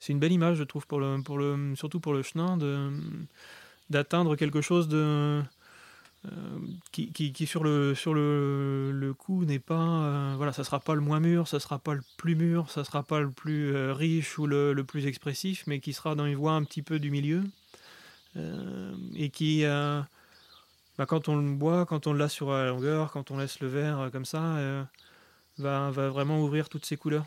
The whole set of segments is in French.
c'est une belle image, je trouve, pour le, pour surtout pour le chenin, d'atteindre quelque chose de, euh, qui, sur le, sur le, le coup n'est pas. Euh, voilà, ça sera pas le moins mûr, ça sera pas le plus mûr, ça sera pas le plus euh, riche ou le, le, plus expressif, mais qui sera dans une voie un petit peu du milieu. et qui. Bah, quand on le boit, quand on l'a sur la longueur, quand on laisse le verre comme ça, va, va vraiment ouvrir toutes ses couleurs.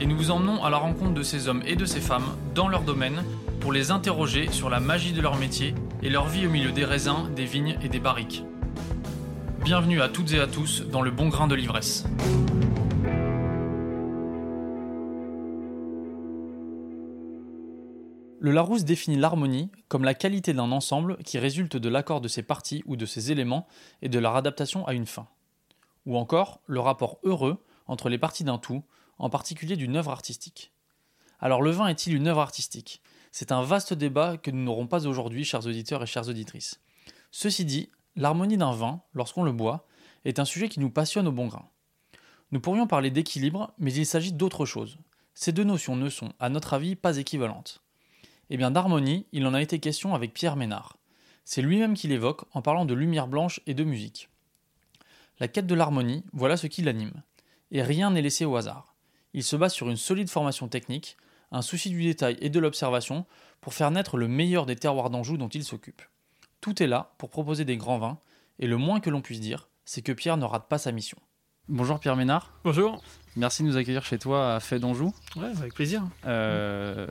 et nous vous emmenons à la rencontre de ces hommes et de ces femmes dans leur domaine pour les interroger sur la magie de leur métier et leur vie au milieu des raisins, des vignes et des barriques. Bienvenue à toutes et à tous dans le bon grain de l'ivresse. Le Larousse définit l'harmonie comme la qualité d'un ensemble qui résulte de l'accord de ses parties ou de ses éléments et de leur adaptation à une fin. Ou encore le rapport heureux entre les parties d'un tout en particulier d'une œuvre artistique. Alors le vin est-il une œuvre artistique? C'est un vaste débat que nous n'aurons pas aujourd'hui, chers auditeurs et chères auditrices. Ceci dit, l'harmonie d'un vin, lorsqu'on le boit, est un sujet qui nous passionne au bon grain. Nous pourrions parler d'équilibre, mais il s'agit d'autre chose. Ces deux notions ne sont, à notre avis, pas équivalentes. Eh bien, d'harmonie, il en a été question avec Pierre Ménard. C'est lui-même qui l'évoque en parlant de lumière blanche et de musique. La quête de l'harmonie, voilà ce qui l'anime. Et rien n'est laissé au hasard. Il se base sur une solide formation technique, un souci du détail et de l'observation pour faire naître le meilleur des terroirs d'Anjou dont il s'occupe. Tout est là pour proposer des grands vins, et le moins que l'on puisse dire, c'est que Pierre ne rate pas sa mission. Bonjour Pierre Ménard. Bonjour. Merci de nous accueillir chez toi à Fait d'Anjou. Ouais, avec plaisir. Euh,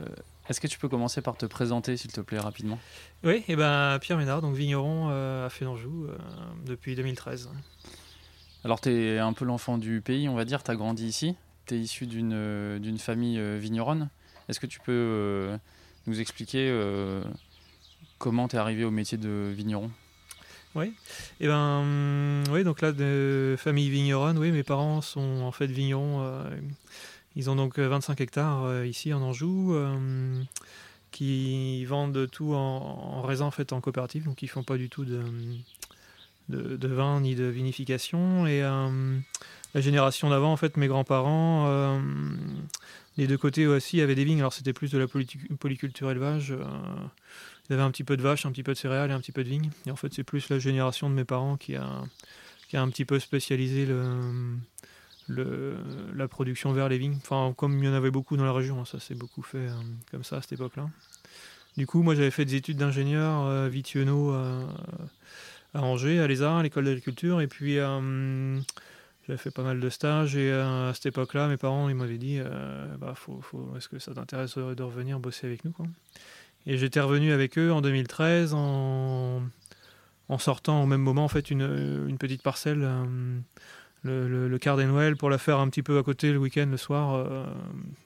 est-ce que tu peux commencer par te présenter, s'il te plaît, rapidement? Oui, et eh ben Pierre Ménard, donc vigneron euh, à Fait d'Anjou euh, depuis 2013. Alors, tu es un peu l'enfant du pays, on va dire, tu as grandi ici? Tu es issu d'une, euh, famille euh, vigneronne. Est-ce que tu peux euh, nous expliquer comment tu es arrivé au métier de vigneron? Oui, et eh ben, hum, oui, donc là, de famille vigneronne, oui, mes parents sont en fait vignerons. ils ont donc 25 hectares ici en Anjou, qui vendent tout en, raisin en fait en coopérative, donc ils font pas du tout de, de, vin ni de vinification. Et la génération d'avant, en fait, mes grands-parents, euh, les deux côtés aussi avaient des vignes. Alors c'était plus de la polyculture élevage. Euh, ils avaient un petit peu de vaches, un petit peu de céréales et un petit peu de vignes. Et en fait, c'est plus la génération de mes parents qui a, qui a un petit peu spécialisé le, la production vers les vignes. Enfin, comme il y en avait beaucoup dans la région, hein, ça s'est beaucoup fait euh, comme ça à cette époque-là. Du coup, moi, j'avais fait des études d'ingénieur euh, à Angers, à l'ESA, à l'école d'agriculture, et puis j'avais fait pas mal de stages et euh, à cette époque-là, mes parents ils m'avaient dit euh, bah, faut, faut, est-ce que ça t'intéresse de revenir bosser avec nous quoi? Et j'étais revenu avec eux en 2013 en, sortant au même moment en fait une, une petite parcelle, euh, le, le, quart des Noël, pour la faire un petit peu à côté le week-end, le soir,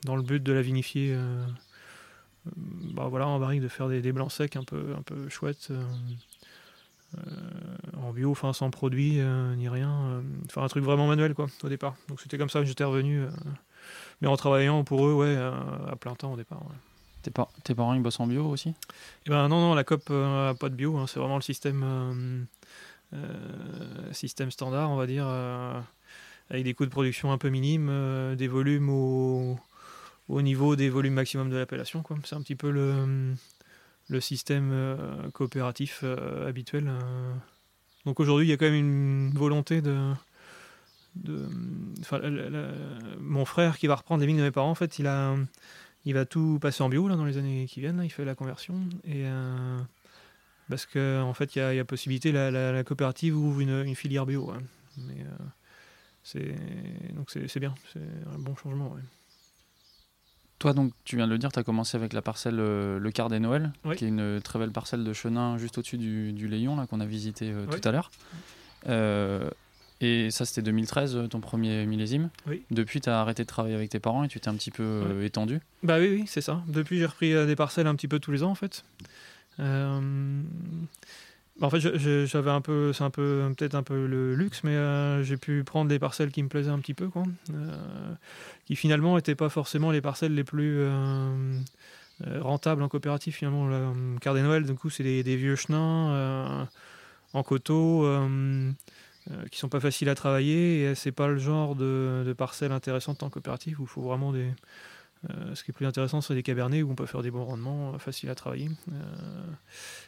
dans le but de la vinifier. bah voilà en barrique de faire des, des, blancs secs un peu un peu chouettes en bio, enfin sans produit euh, ni rien. Euh, enfin un truc vraiment manuel quoi au départ. Donc c'était comme ça que j'étais revenu, mais en travaillant pour eux ouais à plein temps au départ. Tes, tes, parents ils bossent en bio aussi? Eh ben non non la COP n'a pas de bio, hein. c'est vraiment le système système standard on va dire avec des coûts de production un peu minimes, des volumes au, au, niveau des volumes maximum de l'appellation. C'est un petit peu le, le système euh, coopératif euh, habituel. Euh. Donc aujourd'hui, il y a quand même une volonté de, mon frère qui va reprendre les vignes de mes parents, en fait, il a, il va tout passer en bio là, dans les années qui viennent. il fait la conversion et parce qu'en en fait, il y, a, possibilité la, coopérative ouvre une, filière bio. Mais c'est donc c'est bien, c'est un bon changement. Toi, donc, tu viens de le dire, tu as commencé avec la parcelle euh, Le Quart des Noël, qui est une très belle parcelle de chenin juste au-dessus du, du Léon, là, qu'on a visité euh, tout à l'heure. Euh, Et ça, c'était 2013, euh, ton premier millésime. Oui. Depuis, tu as arrêté de travailler avec tes parents et tu t'es un petit peu euh, étendu. Bah oui, oui, c'est ça. Depuis, j'ai repris euh, des parcelles un petit peu tous les ans, en fait. Bah, en fait, j'avais un peu, c'est un peu, peut-être un peu le luxe, mais euh, j'ai pu prendre des parcelles qui me plaisaient un petit peu. Euh, qui finalement n'étaient pas forcément les parcelles les plus euh, rentables en coopérative, finalement. Le des Noël, du coup, c'est des, vieux chenins en coteau. euh, qui sont pas faciles à travailler et c'est pas le genre de, de parcelles intéressantes en coopérative où il faut vraiment des, euh, ce qui est plus intéressant, c'est des cabernets où on peut faire des bons rendements, euh, faciles à travailler. Euh,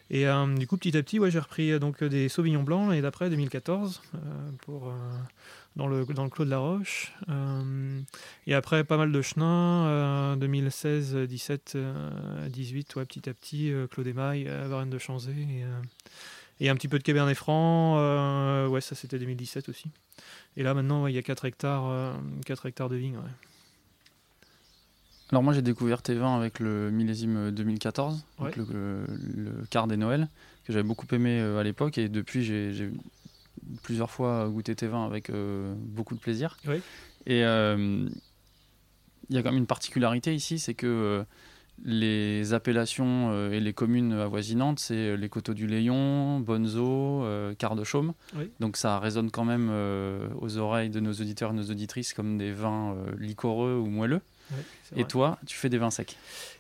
et du coup, petit à petit, j'ai repris donc des Sauvignons blancs et d'après 2014 euh, pour dans le dans le Clos de la Roche. Et après, pas mal de chenins. euh, 2016, 17, euh, 18, ouais, petit à petit, Clos des Mailles, Varennes de Chanzé et, un petit peu de Cabernet Franc. ouais, ça c'était 2017 aussi. Et là maintenant, il y a 4 hectares, euh, 4 hectares de vignes. Alors moi j'ai découvert tes vins avec le millésime 2014, donc Ouais. le, le- le quart des Noël, que j'avais beaucoup aimé euh, à l'époque et depuis j'ai plusieurs fois goûté tes vins avec euh, beaucoup de plaisir. Ouais. Et euh, il y a quand même une particularité ici, c'est que euh, les appellations et les communes avoisinantes, c'est les Coteaux du Léon, Bonzo, Quart de Chaume. Oui. Donc ça résonne quand même aux oreilles de nos auditeurs et nos auditrices comme des vins liquoreux ou moelleux. Ouais, Et toi, tu fais des vins secs.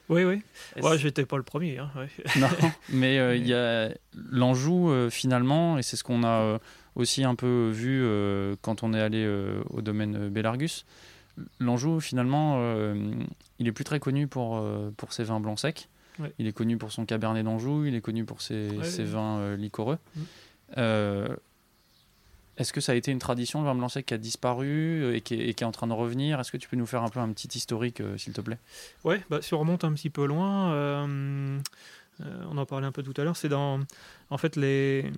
Oui, oui. Ouais, j'étais pas le premier. hein, ouais. Non, mais euh, il y a l'Anjou euh, finalement, et c'est ce qu'on a euh, aussi un peu vu quand on est allé au domaine Bellargus. L'Anjou finalement, il est plus très connu pour, pour ses vins blancs secs. Ouais. Il est connu pour son Cabernet d'Anjou, il est connu pour ses, ses vins liquoreux. Mm. Est-ce que ça a été une tradition, le vin blanc sec qui a disparu euh, et qui est, en train de revenir? Est-ce que tu peux nous faire un peu un petit historique, euh, s'il te plaît? Ouais, bah, si on remonte un petit peu loin, euh, on en parlait un peu tout à l'heure, c'est dans. En fait, les,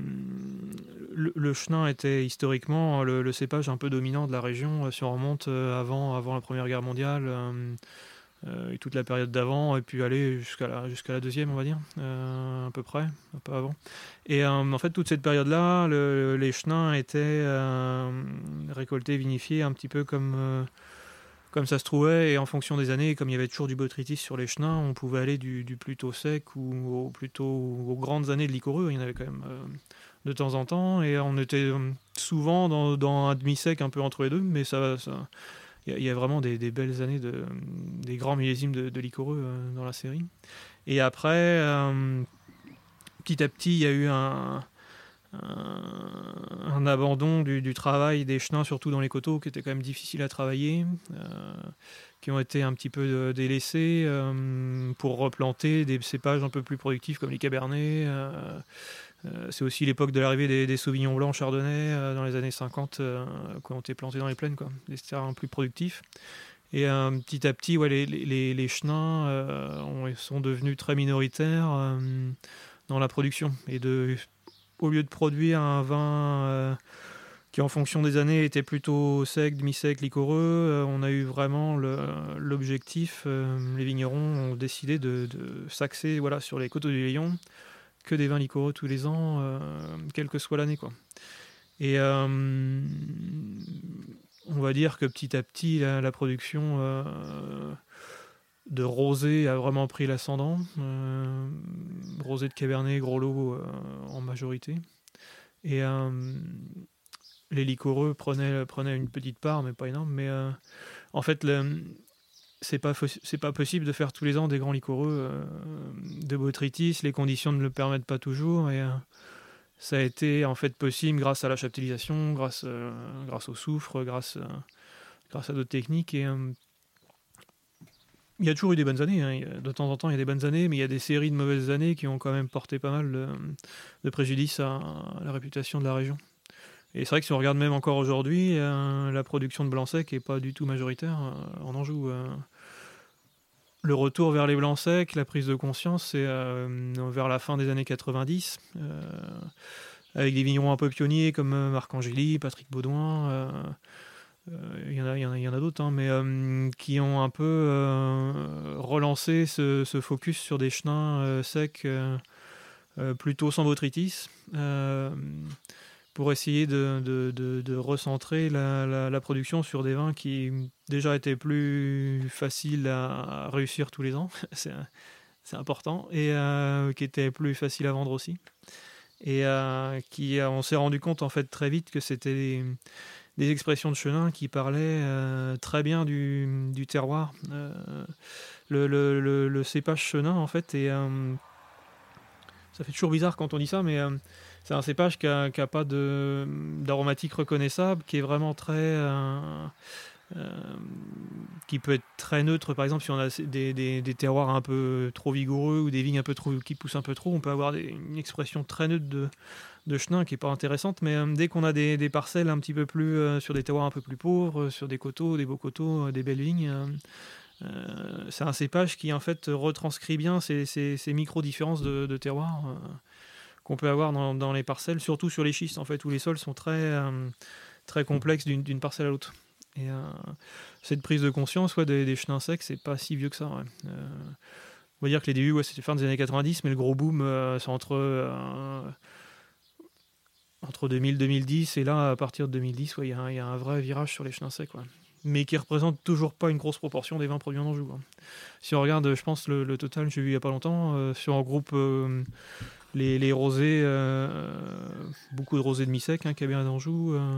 le, chenin était historiquement le, le cépage un peu dominant de la région, si on remonte avant, avant la Première Guerre mondiale. Euh, et toute la période d'avant, et puis aller jusqu'à la, jusqu'à la deuxième, on va dire, euh, à peu près, peu avant. Et euh, en fait, toute cette période-là, le- les chenins étaient récoltés, vinifiés, un petit peu comme, comme ça se trouvait, et en fonction des années, comme il y avait toujours du botrytis sur les chenins, on pouvait aller du, plutôt sec ou plutôt aux grandes années de liquoreux. Il y en avait quand même de temps en temps, et on était souvent dans, dans un demi-sec un peu entre les deux, mais ça. ça il y a- vraiment des, belles années, de, des grands millésimes de, de liquoreux euh, dans la série. Et après, euh, petit à petit, il y a eu un, abandon du, travail des chenins, surtout dans les coteaux, qui était quand même difficile à travailler, euh, qui ont été un petit peu délaissés pour replanter des cépages un peu plus productifs comme les cabernets. C'est aussi l'époque de l'arrivée des, des sauvignons blancs chardonnay euh, dans les années 50 euh, qui ont été plantés dans les plaines, des terrains plus productifs. Et euh, petit à petit, les, chenins euh, ont- sont devenus très minoritaires euh, dans la production. Et de, au lieu de produire un vin euh, qui, en fonction des années, était plutôt sec, demi-sec, liquoreux, euh, on a eu vraiment l'objectif. euh, les vignerons ont décidé de, de s'axer voilà, sur les coteaux du Léon, que des vins liquoreux tous les ans, euh, quelle que soit l'année. quoi. Et euh, on va dire que petit à petit, la, production euh, de rosé a vraiment pris l'ascendant. Rosé de Cabernet, gros lot en majorité. Et les liquoreux prenaient, prenaient une petite part, mais pas énorme. Mais en fait, le- c'est pas c'est pas possible de faire tous les ans des grands liquoreux euh, de botrytis. Les conditions ne le permettent pas toujours. Et euh, ça a été en fait possible grâce à la chaptélisation, grâce, euh, grâce au soufre, grâce, grâce à d'autres techniques. Et il y a toujours eu des bonnes années. hein. De temps en temps, il y a des bonnes années, mais il y a des séries de mauvaises années qui ont quand même porté pas mal de, de préjudice à la réputation de la région. Et c'est vrai que si on regarde même encore aujourd'hui, euh, la production de blanc sec est pas du tout majoritaire euh, en Anjou. euh. le retour vers les blancs secs, la prise de conscience, c'est euh, vers la fin des années 90, euh, avec des vignerons un peu pionniers comme Marc Angéli, Patrick Baudouin. il y en a, d'autres, hein, mais qui ont un peu relancé ce, ce focus sur des chenins secs, plutôt sans botrytis, pour essayer de, de, de, recentrer la, la, production sur des vins qui déjà étaient plus faciles à réussir tous les ans, c'est important, et euh, qui étaient plus faciles à vendre aussi. Et euh, qui, on s'est rendu compte en fait très vite que c'était des, expressions de Chenin qui parlaient euh, très bien du, du terroir. Euh, le, le, le, le, cépage Chenin en fait, et ça fait toujours bizarre quand on dit ça, mais c'est un cépage qui n'a pas d'aromatique reconnaissable, qui est vraiment très. Euh, euh, qui peut être très neutre, par exemple, si on a des, des, terroirs un peu trop vigoureux ou des vignes un peu trop, qui poussent un peu trop, on peut avoir une expression très neutre de, de chenin qui n'est pas intéressante, mais euh, dès qu'on a des, des, parcelles un petit peu plus sur des terroirs un peu plus pauvres, sur des coteaux, des beaux coteaux, des belles vignes, c'est un cépage qui en fait retranscrit bien ces, ces, ces micro-différences de, de terroir qu'on peut avoir dans, les parcelles, surtout sur les schistes en fait, où les sols sont très, euh, très complexes d'une parcelle à l'autre. Et euh, cette prise de conscience ouais, des, chenins secs, c'est pas si vieux que ça. Ouais. Euh, on va dire que les débuts, ouais, c'était fin des années 90, mais le gros boom, euh, c'est entre, euh, entre 2000 2010, et là, à partir de 2010, il ouais, y, y, a un vrai virage sur les chenins secs. Mais qui représente toujours pas une grosse proportion des vins produits en Anjou. Hein. Si on regarde, je pense, le, total, j'ai vu il y a pas longtemps, sur un groupe les, les, rosés, euh, beaucoup de rosés demi-secs, hein, Cabernet d'Anjou, euh,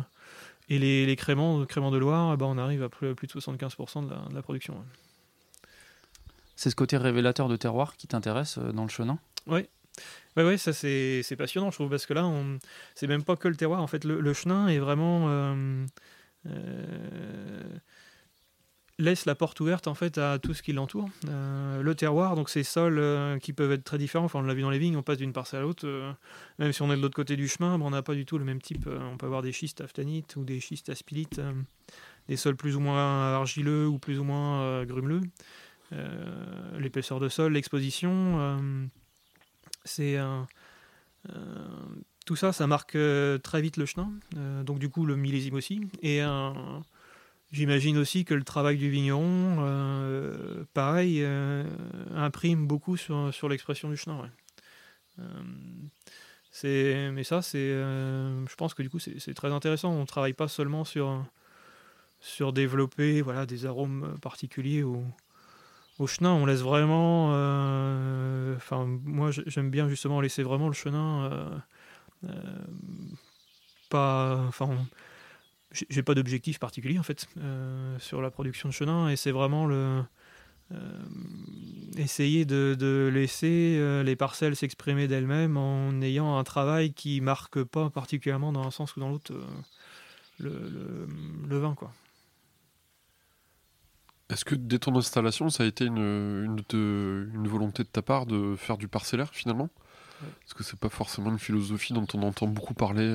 et les, les créments, créments de Loire, eh ben, on arrive à plus, plus de 75% de la, de la, production. C'est ce côté révélateur de terroir qui t'intéresse euh, dans le chenin? Oui. Oui, ouais, ça c'est passionnant, je trouve, parce que là, c'est même pas que le terroir. En fait, le, le chenin est vraiment. Euh, euh, laisse la porte ouverte en fait à tout ce qui l'entoure. Euh, le terroir, donc ces sols euh, qui peuvent être très différents. Enfin, on l'a vu dans les vignes, on passe d'une parcelle à l'autre. Euh, même si on est de l'autre côté du chemin, bon, on n'a pas du tout le même type. on peut avoir des schistes aftanites ou des schistes aspilites, des sols plus ou moins argileux ou plus ou moins grumeleux. L'épaisseur de sol, l'exposition, c'est tout ça, ça marque très vite le chenin. donc du coup, le millésime aussi. Et J'imagine aussi que le travail du vigneron, euh, pareil, euh, imprime beaucoup sur, sur l'expression du chenin. Ouais. Euh, mais ça, c'est, je pense que du coup, c'est très intéressant. On ne travaille pas seulement sur, sur développer voilà, des arômes particuliers au, au chenin. On laisse vraiment. Enfin, moi, j'aime bien justement laisser vraiment le chenin. pas. Enfin, j'ai pas d'objectif particulier en fait euh, sur la production de chenin et c'est vraiment le euh, essayer de, de laisser euh, les parcelles s'exprimer d'elles-mêmes en ayant un travail qui marque pas particulièrement dans un sens ou dans l'autre le, le, le, vin quoi. Est-ce que dès ton installation, ça a été une, une, de, une volonté de ta part de faire du parcellaire finalement? Ouais. Parce que c'est pas forcément une philosophie dont on entend beaucoup parler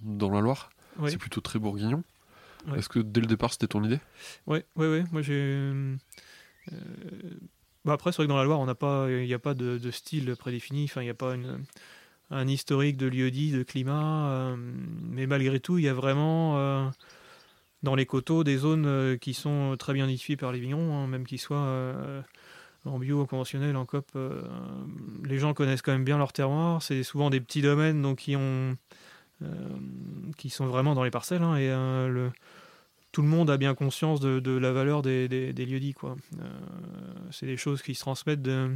dans la Loire. Oui. C'est plutôt très bourguignon. Ouais. Est-ce que dès le départ c'était ton idée? Oui, oui, oui. Moi j'ai. Euh, bah après, c'est vrai que dans la Loire, on n'a pas, il n'y a pas de, de, style prédéfini. Enfin, il n'y a pas une, un historique de lieu dit, de climat. Euh, mais malgré tout, il y a vraiment euh, dans les coteaux des zones qui sont très bien identifiées par les vignerons, hein, même qu'ils soient en bio, en conventionnel, en COP. les gens connaissent quand même bien leur terroir. C'est souvent des petits domaines donc qui ont qui sont vraiment dans les parcelles. Hein, et euh, tout le monde a bien conscience de, la valeur des, des, des lieux dits. Euh, c'est des choses qui se transmettent de,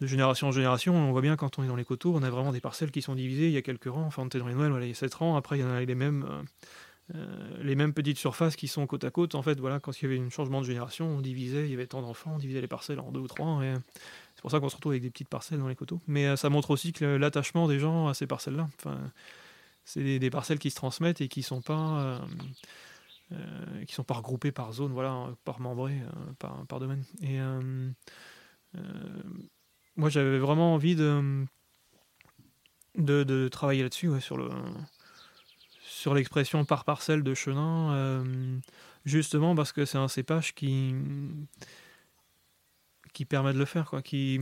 génération en génération. On voit bien quand on est dans les coteaux, on a vraiment des parcelles qui sont divisées. Il y a quelques rangs. Enfin, on était dans les Noëls, voilà, il y a 7 rangs. Après, il y en a les mêmes. Euh, les mêmes petites surfaces qui sont côte à côte, en fait, voilà, quand il y avait un changement de génération, on divisait, il y avait tant d'enfants, on divisait les parcelles en deux ou trois, c'est pour ça qu'on se retrouve avec des petites parcelles dans les coteaux. Mais euh, ça montre aussi que l'attachement des gens à ces parcelles-là, c'est des, parcelles qui se transmettent et qui sont pas euh, euh, qui sont pas regroupées par zone, voilà, par membré, euh, par, domaine. Et moi, j'avais vraiment envie de, de, travailler là-dessus, sur le sur l'expression par parcelle de chenin, justement parce que c'est un cépage qui qui permet de le faire, quoi, qui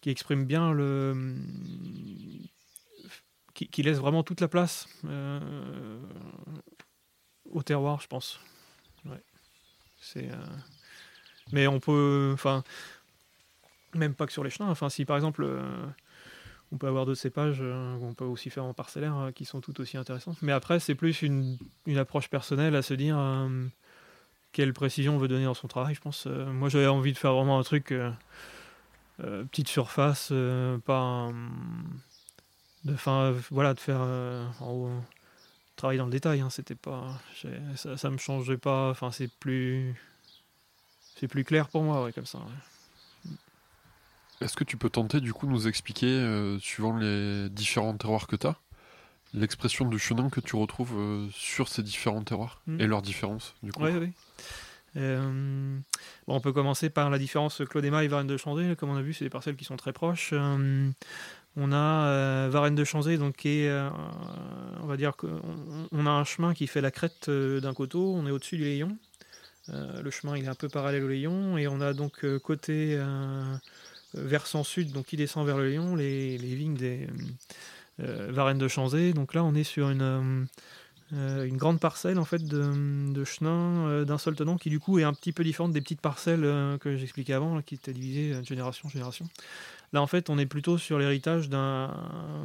qui exprime bien le qui, laisse vraiment toute la place euh, au terroir, je pense. Euh... Mais on peut, enfin, même pas que sur les chenins. Enfin, si par exemple, euh, on peut avoir d'autres cépages qu'on peut aussi faire en parcellaire qui sont tout aussi intéressants. Mais après, c'est plus une, approche personnelle à se dire quelle précision on veut donner dans son travail, je pense. moi, j'avais envie de faire vraiment un truc petite surface, pas de, fin, voilà, de faire en travailler dans le détail. Hein, c'était pas, ça, ça me changeait pas. Enfin, c'est plus, c'est plus clair pour moi, ouais, comme ça. Est-ce que tu peux tenter du coup nous expliquer, euh, suivant les différents terroirs que tu as, l'expression du chenin que tu retrouves euh, sur ces différents terroirs hmm. et leurs différences du coup? Oui, oui. Euh, bon, on peut commencer par la différence Claude-Emma et Varennes de Chandé. Comme on a vu, c'est des parcelles qui sont très proches. On a euh, Varennes de Chanzé, donc euh, on va dire qu'on on a un chemin qui fait la crête euh, d'un coteau, on est au-dessus du Léon. le chemin est un peu parallèle au Léon, et on a donc côté versant sud, donc qui descend vers le Léon, les, vignes des Varennes de Chanzé. Donc là on est sur une, grande parcelle en fait de, de chenin d'un seul tenant qui du coup est un petit peu différente des petites parcelles que j'expliquais avant, qui étaient divisées de génération en génération. Là, en fait, on est plutôt sur l'héritage d'un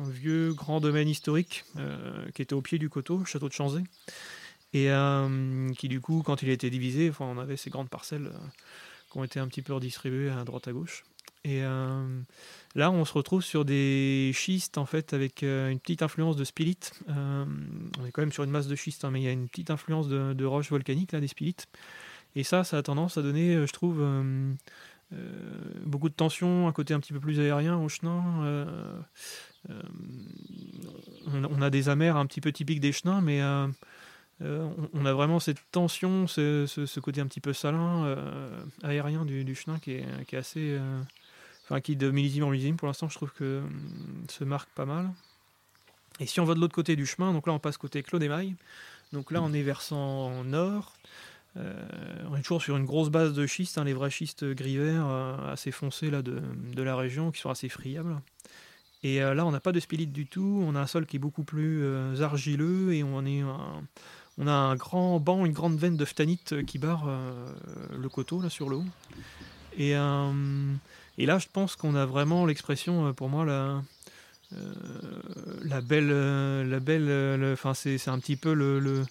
vieux grand domaine historique euh, qui était au pied du coteau, château de Chanzé, et euh, qui, du coup, quand il a été divisé, enfin, on avait ces grandes parcelles euh, qui ont été un petit peu redistribuées à droite à gauche. Et là, on se retrouve sur des schistes, en fait, avec une petite influence de spilite. on est quand même sur une masse de schiste, hein, mais il y a une petite influence de, de roches volcaniques, là, des spilites. Et ça, ça a tendance à donner, je trouve beaucoup de tension, un côté un petit peu plus aérien au chenin. Euh, euh, on, a des amers un petit peu typiques des chenins, mais on, a vraiment cette tension, ce, côté un petit peu salin, aérien du, chenin qui est, assez. Enfin, qui de millésime en millésime, pour l'instant, je trouve que se marque pas mal. Et si on va de l'autre côté du chemin, donc là on passe côté Claude Mailles, donc là on est versant nord, euh, on est toujours sur une grosse base de schiste, hein, les vrais schistes gris vert euh, assez foncés là, de, la région qui sont assez friables. Et euh, là, on n'a pas de spilite du tout, on a un sol qui est beaucoup plus argileux et on, est on a un grand banc, une grande veine de phtanite qui barre le coteau là sur le haut. Et, là, je pense qu'on a vraiment l'expression, pour moi, la, la belle, la belle, enfin c'est un petit peu le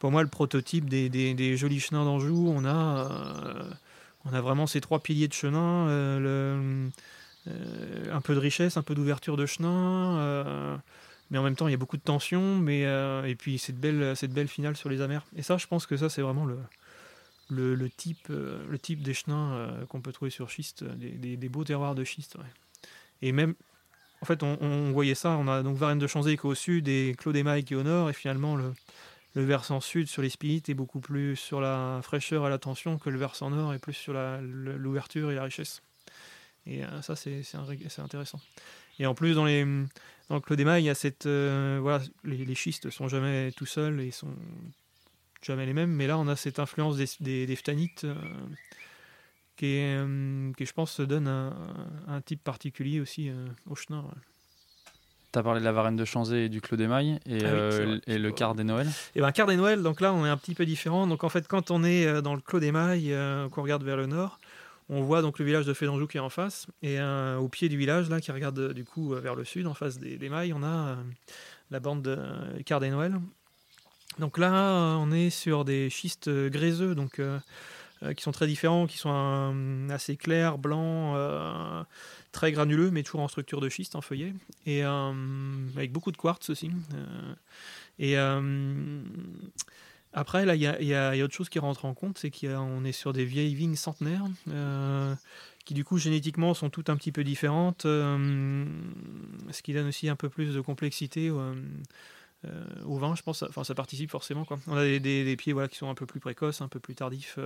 pour moi le prototype des, jolis chenins d'Anjou. On a, euh, on a vraiment ces trois piliers de chenin, euh, euh, un peu de richesse, un peu d'ouverture de chenin, mais en même temps il y a beaucoup de tension, et puis cette belle, finale sur les amers. Et ça, je pense que ça c'est vraiment le, type, des chenins qu'on peut trouver sur schiste, des, beaux terroirs de schiste. Et même, en fait, on, voyait ça, on a donc Varennes de Chanzé qui est au sud et Claude Emaille qui est au nord, et finalement le, le versant sud sur les spilites est beaucoup plus sur la fraîcheur et la tension que le versant nord est plus sur l'ouverture et la richesse. Et euh, ça, c'est intéressant. Et en plus, dans, les, dans le Clos il y a cette. Euh, voilà, les, les, schistes sont jamais tout seuls et sont jamais les mêmes, mais là, on a cette influence des, des, phtanites euh, qui, qui, je pense, donne un, un type particulier aussi au chenin. Tu as parlé de la Varenne de Chanzé et du Clos d'Émail et, ah euh, et le quart des Noël Et eh ben quart des Noël, donc là on est un petit peu différent. Donc en fait, quand on est euh, dans le Clos d'Émail, euh, qu'on regarde vers le nord, on voit donc le village de Fédanjou qui est en face. Et au pied du village, là, qui regarde du coup vers le sud, en face des, des mailles, on a la bande de quart des Noël. Donc là, on est sur des schistes gréseux, donc qui sont très différents, qui sont assez clairs, blancs très granuleux, mais toujours en structure de schiste, en feuillet, et euh, avec beaucoup de quartz aussi. Euh, et euh, après, là, il y, a, autre chose qui rentre en compte, c'est qu'on est sur des vieilles vignes centenaires, qui du coup génétiquement sont toutes un petit peu différentes, ce qui donne aussi un peu plus de complexité. au vin, je pense, enfin ça participe forcément. On a des, pieds qui sont un peu plus précoces, un peu plus tardifs,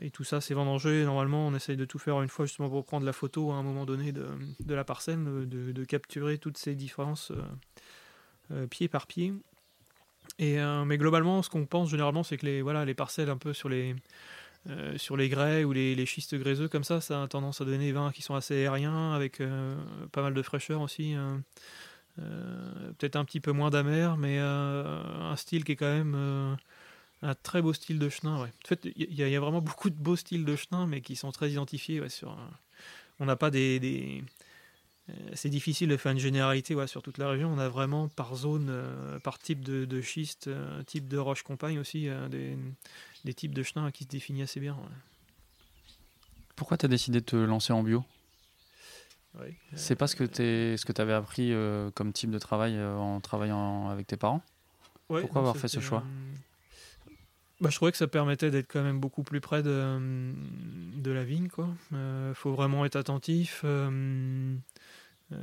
et tout ça, c'est vendangé. Normalement, on essaye de tout faire une fois justement pour prendre la photo à un moment donné de, la parcelle, de, capturer toutes ces différences euh, euh, pied par pied. Et, mais globalement, ce qu'on pense généralement, c'est que les, voilà, les parcelles un peu sur les, sur les grès ou les, schistes gréseux comme ça, ça a tendance à donner des vins qui sont assez aériens, avec pas mal de fraîcheur aussi. Hein. Peut-être un petit peu moins d'amer, mais un style qui est quand même un très beau style de chenin, ouais. En fait, il y, a vraiment beaucoup de beaux styles de chenin, mais qui sont très identifiés. sur, on n'a pas des, c'est difficile de faire une généralité sur toute la région. On a vraiment par zone, par type de, schiste, type de roche compagne aussi, des, types de chenins qui se définissent assez bien. Pourquoi tu as décidé de te lancer en bio? C'est pas ce que tu avais appris comme type de travail en travaillant avec tes parents? Pourquoi avoir fait ce choix? Bah, je trouvais que ça permettait d'être quand même beaucoup plus près de, de la vigne. Il euh, faut vraiment être attentif. Euh, euh,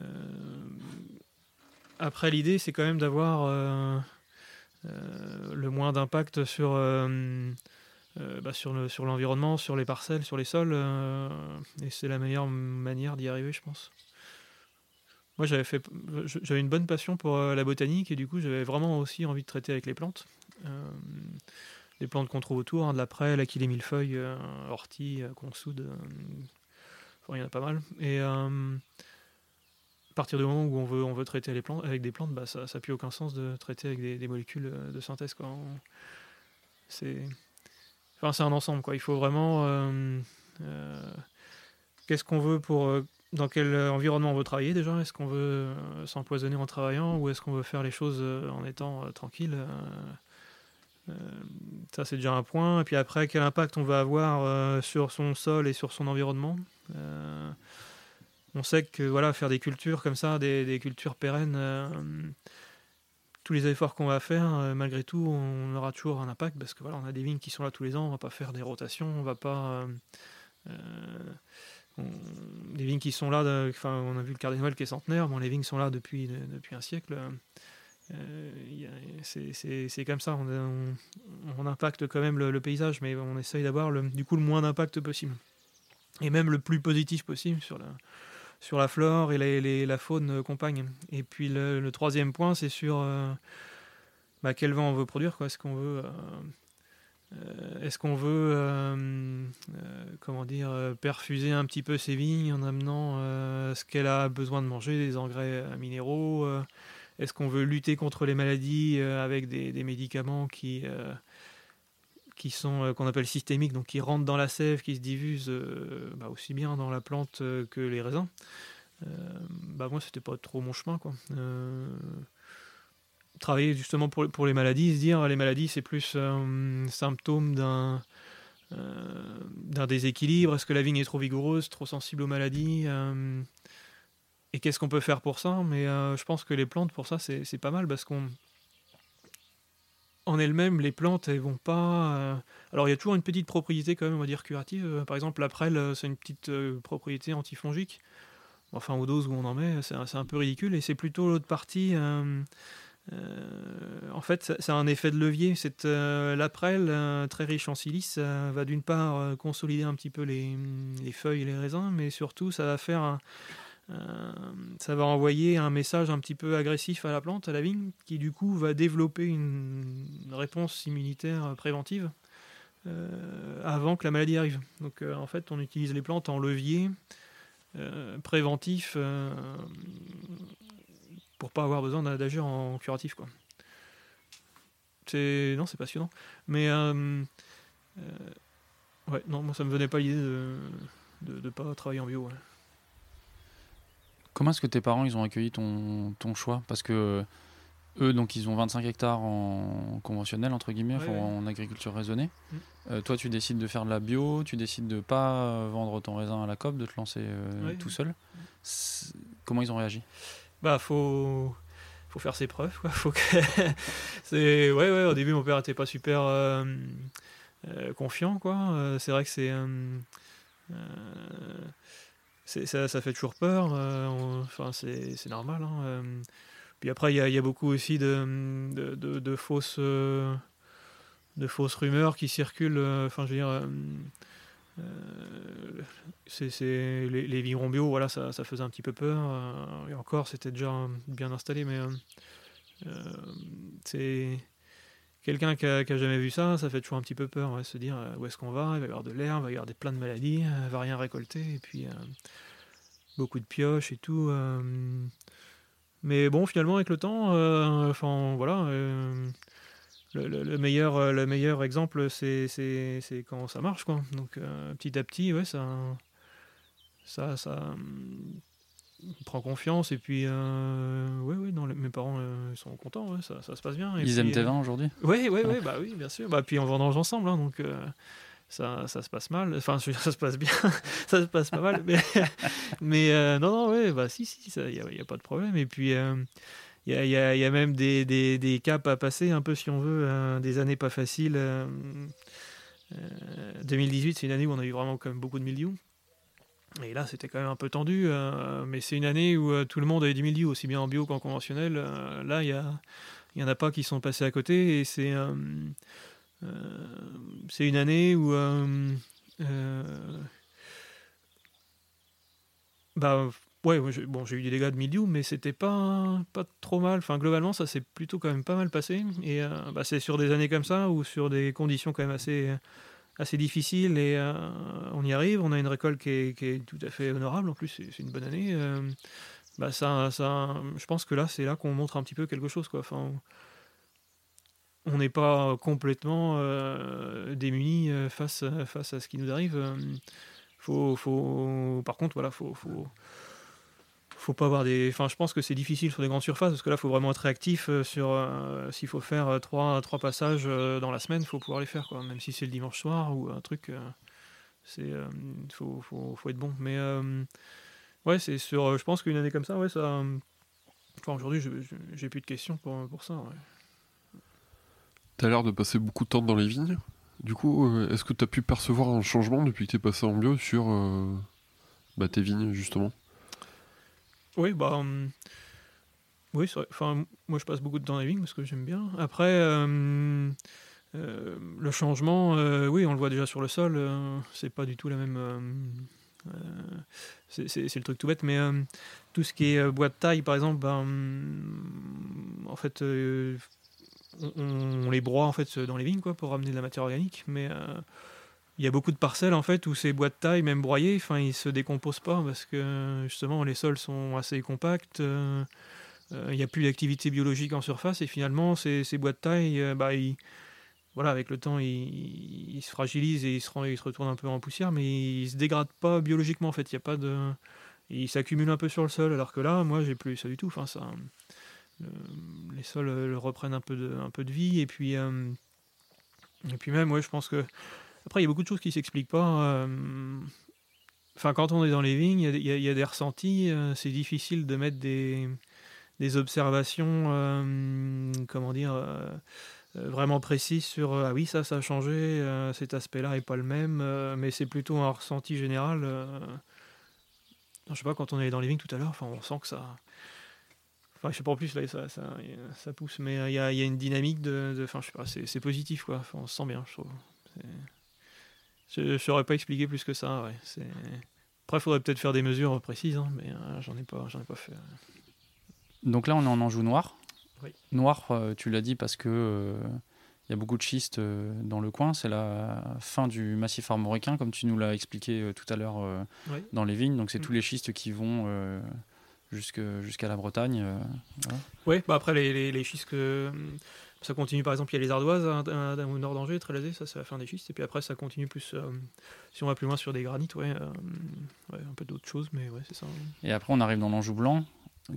après, l'idée, c'est quand même d'avoir le moins d'impact sur, bah, sur l'environnement, sur les parcelles, sur les sols. et c'est la meilleure manière d'y arriver, je pense. Moi, j'avais, fait, j'avais une bonne passion pour la botanique et du coup, j'avais vraiment aussi envie de traiter avec les plantes les plantes qu'on trouve autour, hein, de la prêle, mille millefeuille, euh, ortie, euh, consoude, euh, il y en a pas mal. Et à partir du moment où on veut, on veut traiter les plantes, avec des plantes, bah, ça n'a plus aucun sens de traiter avec des, molécules de synthèse. Quoi. C'est enfin, c'est un ensemble. Quoi. Il faut vraiment... Qu'est-ce qu'on veut pour... dans quel environnement on veut travailler déjà? Est-ce qu'on veut s'empoisonner en travaillant ou est-ce qu'on veut faire les choses en étant tranquille euh, ça, c'est déjà un point. Et puis après, quel impact on va avoir euh, sur son sol et sur son environnement? Euh, On sait que voilà, faire des cultures comme ça, des, cultures pérennes, tous les efforts qu'on va faire, malgré tout, on aura toujours un impact parce que voilà, on a des vignes qui sont là tous les ans, on va pas faire des rotations, on va pas. des vignes qui sont là, enfin, on a vu le cardinal qui est centenaire, bon, les vignes sont là depuis, depuis un siècle. Euh, c'est comme ça, on, impacte quand même le, paysage, mais on essaye d'avoir du coup le moins d'impact possible. Et même le plus positif possible sur la, la flore et la, faune compagne. Et puis le, troisième point, c'est sur euh, bah, quel vent on veut produire. Est-ce qu'on veut, euh, est-ce qu'on veut comment dire, perfuser un petit peu ses vignes en amenant ce qu'elle a besoin de manger, des engrais minéraux est-ce qu'on veut lutter contre les maladies euh, avec des, médicaments qui, euh, sont euh, qu'on appelle systémiques, donc qui rentrent dans la sève, qui se diffusent bah, aussi bien dans la plante que les raisins? Bah moi c'était pas trop mon chemin quoi. Travailler justement pour, les maladies, se dire les maladies c'est plus un symptôme d'un déséquilibre, est-ce que la vigne est trop vigoureuse, trop sensible aux maladies et qu'est-ce qu'on peut faire pour ça? Mais euh, je pense que les plantes, pour ça, c'est pas mal parce qu'on. En elles-mêmes, les plantes, elles vont pas. Euh, alors, il y a toujours une petite propriété, quand même, on va dire, curative. Par exemple, la prêle, c'est une petite euh, propriété antifongique. Enfin, aux doses où on en met, c'est un peu ridicule. Et c'est plutôt l'autre partie. en fait, c'est un effet de levier. Cette, la prêle, très riche en silice, va d'une part consolider un petit peu les, les, feuilles et les raisins, mais surtout, ça va faire un, euh, ça va envoyer un message un petit peu agressif à la plante, à la vigne, qui du coup va développer une réponse immunitaire préventive euh, avant que la maladie arrive. Donc euh, en fait, on utilise les plantes en levier préventif pour pas avoir besoin d'agir en curatif. Quoi. C'est non, c'est passionnant. Mais ouais, non, moi ça me venait pas l'idée de ne pas travailler en bio. Comment est-ce que tes parents ils ont accueilli ton, ton choix? Parce que eux, donc, ils ont 25 hectares en conventionnel, entre guillemets, en agriculture raisonnée. Mm. Euh, toi, tu décides de faire de la bio, tu décides de pas vendre ton raisin à la COP, de te lancer euh, tout seul. Comment ils ont réagi? Bah, faut faut faire ses preuves quoi. Faut que... c'est ouais ouais au début mon père était pas super euh, confiant quoi c'est vrai que c'est ça, ça, fait toujours peur. Euh, enfin, c'est normal. Hein, euh. Puis après, il y, y, a beaucoup aussi de, de, de, fausses, euh, de fausses rumeurs qui circulent. Enfin, je veux dire, c'est les, les vignerons bio, voilà, ça, ça, faisait un petit peu peur. et encore, c'était déjà bien installé, mais c'est quelqu'un qui a, jamais vu ça, ça fait toujours un petit peu peur, ouais, se dire euh, où est-ce qu'on va, il va y avoir de l'air, il va y avoir des, plein de maladies, il euh, va rien récolter, et puis euh, beaucoup de pioches et tout. mais bon, finalement, avec le temps, enfin voilà, le, meilleur, le meilleur exemple, c'est quand ça marche, quoi. Donc petit à petit, ouais, ça, ça, ça prend confiance et puis ouais ouais non, mes parents sont contents ça, ça, se passe bien. Ils aiment tes vins aujourd'hui? oui oui oui bah oui bien sûr. Bah puis on vendange ensemble hein, donc ça, ça, se passe mal. Enfin ça se passe bien ça se passe pas mal mais, mais non non ouais bah si si il n'y a, a, pas de problème. Et puis il y a, y, y a, même des, des, des, caps à passer un peu si on veut des années pas faciles 2018 c'est une année où on a eu vraiment quand même beaucoup de millions et là, c'était quand même un peu tendu, euh, mais c'est une année où euh, tout le monde avait du milieu, aussi bien en bio qu'en conventionnel. Euh, là, il y, y en a pas qui sont passés à côté, et c'est c'est une année où bah ouais, bon, j'ai eu des dégâts de milieu, mais c'était pas pas trop mal. Enfin, globalement, ça s'est plutôt quand même pas mal passé. Et bah, c'est sur des années comme ça ou sur des conditions quand même assez assez difficile et euh, on y arrive. On a une récolte qui est, tout à fait honorable. En plus, c'est une bonne année. Euh, bah ça, ça, je pense que là, c'est là qu'on montre un petit peu quelque chose. Quoi. Enfin, on n'est pas complètement euh, démunis face, face à ce qui nous arrive. Faut, faut, par contre, voilà, faut, faut, faut pas avoir des. Enfin, je pense que c'est difficile sur des grandes surfaces parce que là, il faut vraiment être réactif euh, sur. Euh, s'il faut faire euh, trois, trois passages dans la semaine, il faut pouvoir les faire, quoi. Même si c'est le dimanche soir ou un truc. c'est. faut, faut, faut, être bon. Mais. ouais, c'est sur. je pense qu'une année comme ça, ouais, ça. Enfin, aujourd'hui, j'ai plus de questions pour, pour ça. Ouais. Tu as l'air de passer beaucoup de temps dans les vignes. Du coup, est-ce que tu as pu percevoir un changement depuis que tu es passé en bio sur bah, tes vignes, justement? Oui, bah. Hum, oui, enfin, moi je passe beaucoup de temps dans les vignes parce que j'aime bien. Après, hum, euh, le changement, euh, oui, on le voit déjà sur le sol, euh, c'est pas du tout la même. c'est le truc tout bête, mais tout ce qui est bois de taille, par exemple, ben, en fait, on, on, les broie en fait dans les vignes quoi, pour ramener de la matière organique, mais il y a beaucoup de parcelles en fait où ces bois de taille, même broyés, enfin ils se décomposent pas parce que justement les sols sont assez compacts. Euh, euh, il n'y a plus d'activité biologique en surface et finalement ces, ces bois de taille, euh, bah, voilà, avec le temps ils, se fragilisent et ils se, ils se retournent un peu en poussière, mais ils se dégradent pas biologiquement en fait. Il y a pas de, ils s'accumulent un peu sur le sol alors que là, moi j'ai plus ça du tout. Enfin ça, les sols reprennent un peu de, un peu de vie et puis et puis même, je pense que après, il y a beaucoup de choses qui ne s'expliquent pas. Euh, enfin, quand on est dans les vignes, il y, a des ressentis. Euh, c'est difficile de mettre des, observations, euh, comment dire, vraiment précises sur ah oui, ça, ça a changé, cet aspect-là n'est pas le même, mais c'est plutôt un ressenti général. je sais pas, quand on est dans les vignes tout à l'heure, enfin, on sent que ça. Enfin, je sais pas en plus, là, ça, ça, pousse, mais il y a, y a, une dynamique de. Enfin, je sais pas, c'est positif, quoi. on se sent bien, je trouve. Je ne saurais pas expliquer plus que ça. Ouais. Après, il faudrait peut-être faire des mesures précises, hein, mais euh, j'en ai pas, j'en ai pas fait. Donc là, on est en Anjou noir. Noir, euh, tu l'as dit parce que il euh, y a beaucoup de schistes dans le coin. C'est la fin du massif armoricain, comme tu nous l'as expliqué tout à l'heure dans les vignes. Donc c'est mm. tous les schistes qui vont jusqu'à la Bretagne. Oui, bah après les, les, les schistes que ça continue par exemple, il y a les ardoises au nord d'Angers, Trélazé, ça c'est la fin des schistes. Et puis après, ça continue plus, euh, si on va plus loin sur des granites, ouais, euh, ouais un peu d'autres choses, mais ouais, c'est ça. Et après, on arrive dans l'Anjou blanc,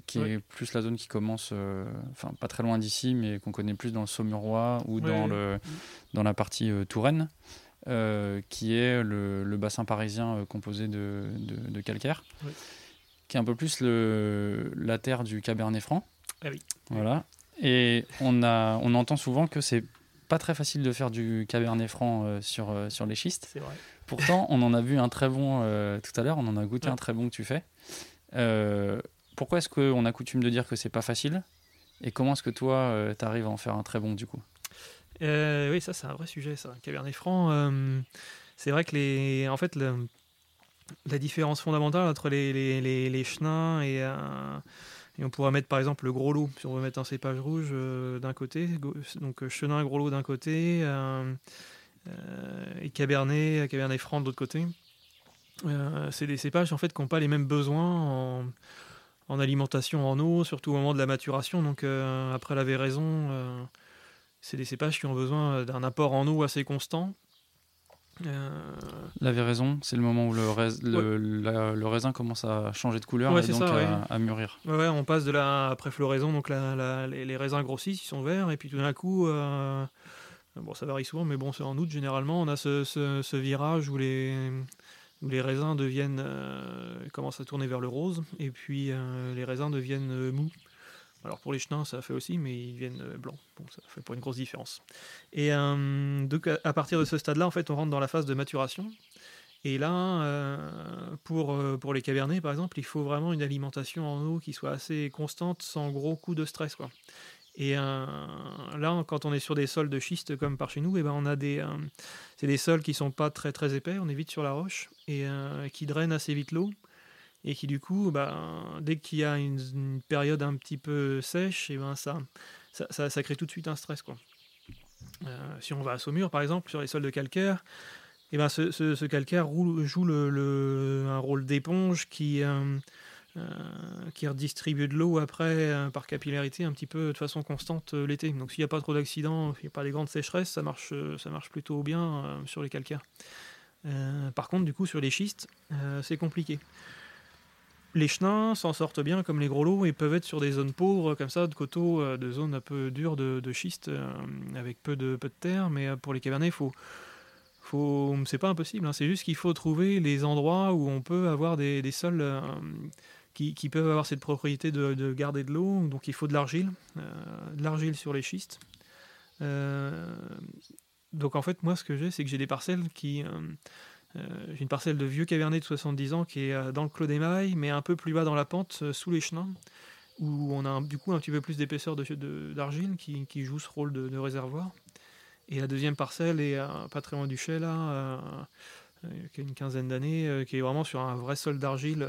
qui est plus la zone qui commence, euh, enfin pas très loin d'ici, mais qu'on connaît plus dans le Saumurois ou dans, le, dans la partie Touraine, qui est le, bassin parisien composé de, de, calcaire, qui est un peu plus le, la terre du Cabernet Franc. Ah oui. Voilà. Et on, a, on entend souvent que c'est pas très facile de faire du cabernet franc euh, sur, euh, sur les schistes. C'est vrai. Pourtant, on en a vu un très bon euh, tout à l'heure, on en a goûté un très bon que tu fais. pourquoi est-ce qu'on a coutume de dire que c'est pas facile? Et comment est-ce que toi, tu arrives à en faire un très bon du coup? Oui, ça c'est un vrai sujet, ça. Cabernet franc, c'est vrai que les, en fait, la différence fondamentale entre les, les, les, les chenins et on pourra mettre par exemple le gros lot, si on veut mettre un cépage rouge euh, d'un côté, donc euh, chenin, gros lot d'un côté, euh, et cabernet, cabernet franc de l'autre côté. c'est des cépages en fait qui n'ont pas les mêmes besoins en, alimentation en eau, surtout au moment de la maturation. Donc après la véraison, c'est des cépages qui ont besoin d'un apport en eau assez constant. La raison, c'est le moment où le, le, raisin commence à changer de couleur et donc à, mûrir. Ouais, on passe de la pré-floraison, donc les, raisins grossissent, ils sont verts, et puis tout d'un coup, bon, ça varie souvent, mais bon, c'est en août généralement, on a ce, virage où les, les raisins deviennent, commencent à tourner vers le rose, et puis les raisins deviennent mous. Alors pour les chenins, ça fait aussi, mais ils viennent euh, blancs. Bon, ça fait pas une grosse différence. Et euh, donc à partir de ce stade-là, en fait, on rentre dans la phase de maturation. Et là, euh, pour, pour les cabernets, par exemple, il faut vraiment une alimentation en eau qui soit assez constante, sans gros coups de stress. Quoi. Et là, quand on est sur des sols de schiste comme par chez nous, et eh ben on a des, c'est des sols qui sont pas très très épais, on est vite sur la roche et qui drainent assez vite l'eau et qui du coup, bah, dès qu'il y a une, période un petit peu sèche, et ben ça, ça, crée tout de suite un stress. Euh, si on va à Saumur, par exemple, sur les sols de calcaire, et ben ce, calcaire joue un rôle d'éponge qui, euh, euh, qui redistribue de l'eau après par capillarité un petit peu de façon constante l'été. Donc s'il n'y a pas trop d'accidents, s'il n'y a pas des grandes sécheresses, ça marche, ça marche plutôt bien sur les calcaires. par contre, du coup, sur les schistes, c'est compliqué les chenins s'en sortent bien comme les gros lots et peuvent être sur des zones pauvres comme ça, de coteaux, euh, de zones un peu dures de, schiste euh, avec peu de, terre. Mais euh, pour les cavernets, faut, faut, c'est pas impossible. Hein. c'est juste qu'il faut trouver les endroits où on peut avoir des, sols qui, peuvent avoir cette propriété de, garder de l'eau. Donc il faut de l'argile, de l'argile sur les schistes. donc en fait, moi, ce que j'ai, c'est que j'ai des parcelles qui j'ai une parcelle de vieux cabernet de 70 ans qui est euh, dans le Clos des Mailles, mais un peu plus bas dans la pente, euh, sous les chenins, où on a du coup un petit peu plus d'épaisseur d'argile qui, joue ce rôle de, réservoir. Et la deuxième parcelle est pas très loin du chai, là, qui a une quinzaine d'années, qui est vraiment sur un vrai sol d'argile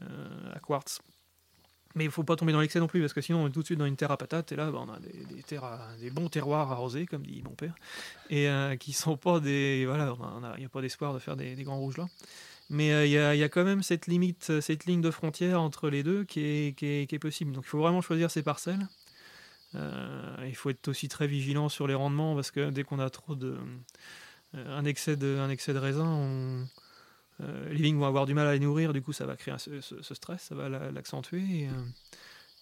à quartz. Mais il faut pas tomber dans l'excès non plus, parce que sinon on est tout de suite dans une terre à patates, et là bah, on a des, terres des bons terroirs arrosés, comme dit mon père, et euh, qui sont pas des. Voilà, il n'y a, pas d'espoir de faire des, grands rouges là. Mais euh, il y, a, quand même cette limite, cette ligne de frontière entre les deux qui est, qui est, possible. Donc il faut vraiment choisir ses parcelles. Euh, il faut être aussi très vigilant sur les rendements, parce que dès qu'on a trop de. un, excès de un excès de raisin, on euh, les vignes vont avoir du mal à les nourrir, du coup ça va créer ce, stress, ça va l'accentuer. Euh,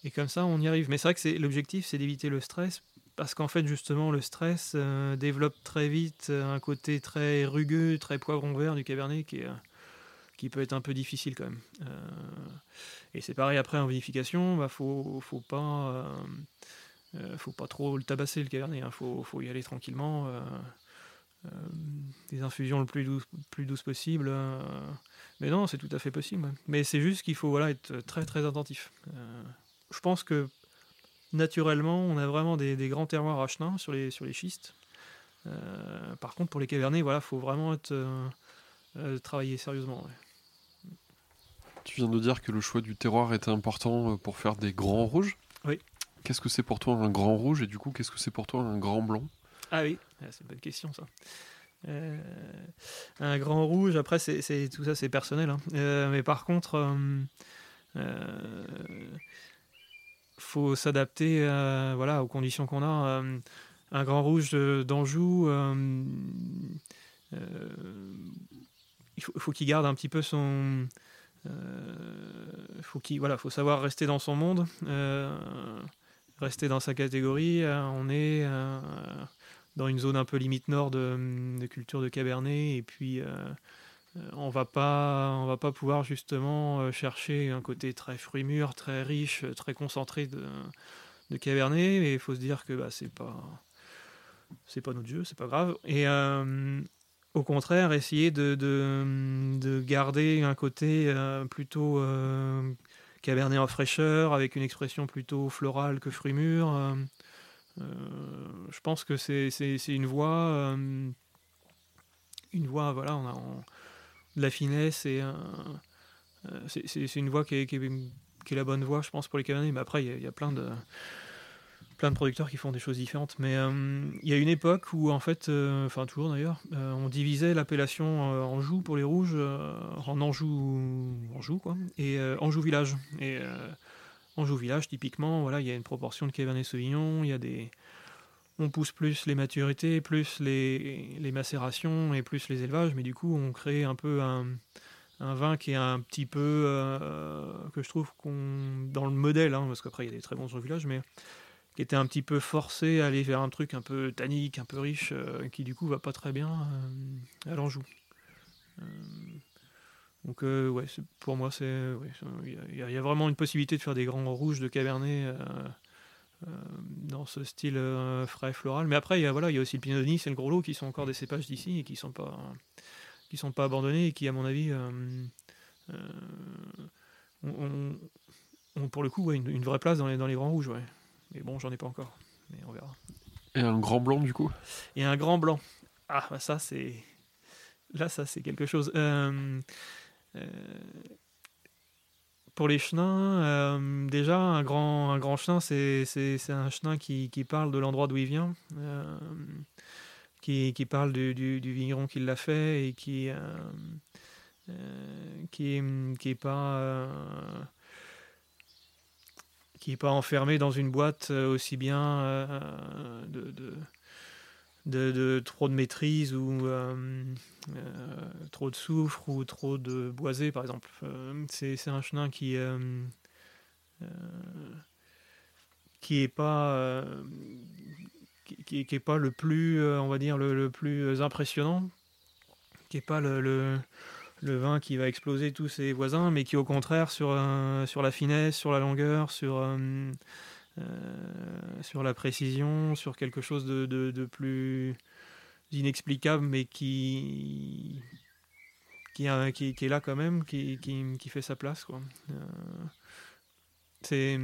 et, comme ça, on y arrive. Mais c'est vrai que l'objectif, c'est d'éviter le stress, parce qu'en fait, justement, le stress euh, développe très vite un côté très rugueux, très poivron vert du cabernet qui, peut être un peu difficile quand même. et c'est pareil après en vinification, bah, faut, faut pas. trop le tabasser le cabernet, hein. faut, y aller tranquillement. Euh, des infusions le plus douces, plus douces possible. Euh, mais non, c'est tout à fait possible. Mais c'est juste qu'il faut voilà, être très très attentif. Euh, je pense que naturellement, on a vraiment des, grands terroirs à chenin sur les, sur les schistes. par contre, pour les cavernets, il voilà, faut vraiment être, travailler sérieusement. Tu viens de dire que le choix du terroir était important pour faire des grands rouges. Oui. Qu'est-ce que c'est pour toi un grand rouge et du coup, qu'est-ce que c'est pour toi un grand blanc? Ah oui, ah, c'est une bonne question ça. Euh, un grand rouge, après, c'est, tout ça, c'est personnel. Hein. Euh, mais par contre, euh, faut s'adapter voilà, aux conditions qu'on a. un grand rouge d'Anjou, il faut, qu'il garde un petit peu son. faut qu'il, voilà, faut savoir rester dans son monde, rester dans sa catégorie. on est dans une zone un peu limite nord de, culture de Cabernet. Et puis, euh, euh, on va pas, on va pas pouvoir justement euh, chercher un côté très fruit mûr, très riche, très concentré de, Cabernet. Mais il faut se dire que bah, c'est pas, c'est pas notre jeu, c'est pas grave. Et au contraire, essayer de, garder un côté plutôt cabernet en fraîcheur, avec une expression plutôt florale que fruit mûr. Euh, je pense que c'est une voie, euh, une voilà, de la finesse et euh, c'est une voie qui est, la bonne voie, je pense, pour les Cabernets. Mais après, il y, a plein de producteurs qui font des choses différentes. Mais il y a une époque où, en fait, enfin toujours d'ailleurs, on divisait l'appellation Anjou pour les rouges en Anjou, Anjou quoi, et Anjou village. Anjou Village, typiquement, voilà, il y a une proportion de Cabernet Sauvignon, il y a des, on pousse plus les maturités, plus les, macérations et plus les élevages, mais du coup on crée un peu un, vin qui est un petit peu, euh, que je trouve qu'on dans le modèle, hein, parce qu'après il y a des très bons village, mais qui était un petit peu forcé à aller vers un truc un peu tannique, un peu riche, euh, qui du coup va pas très bien euh, à l'Anjou. Donc ouais, pour moi c'est, il y, a vraiment une possibilité de faire des grands rouges de Cabernet dans ce style frais floral. Mais après il y a voilà, il y a aussi le Pinot Nice et le Gros Lot qui sont encore des cépages d'ici et qui sont pas qui sont pas abandonnés et qui, à mon avis, euh, euh, ont, pour le coup une, vraie place dans les, dans les grands rouges. Ouais. Mais bon, j'en ai pas encore. Mais on verra. Et un grand blanc, du coup? Et un grand blanc. Ah, bah ça, c'est. Là, ça, c'est quelque chose. Euh, pour les chenins, déjà, un grand, un grand chenin, c'est un chenin qui, qui, parle de l'endroit d'où il vient qui, qui parle du, du, vigneron qui l'a fait et qui euh, euh, qui qui est pas euh, qui pas enfermé dans une boîte aussi bien de, de, trop de maîtrise ou trop de soufre ou trop de boisé par exemple. C'est un chenin qui qui est pas qui n'est pas le plus, euh, on va dire, le, plus impressionnant, qui n'est pas le, le, vin qui va exploser tous ses voisins, mais qui au contraire sur, sur la finesse, sur la longueur, sur, euh, euh, sur la précision, sur quelque chose de, plus inexplicable, mais qui, qui, est là quand même, qui, qui, fait sa place. Quoi. c'est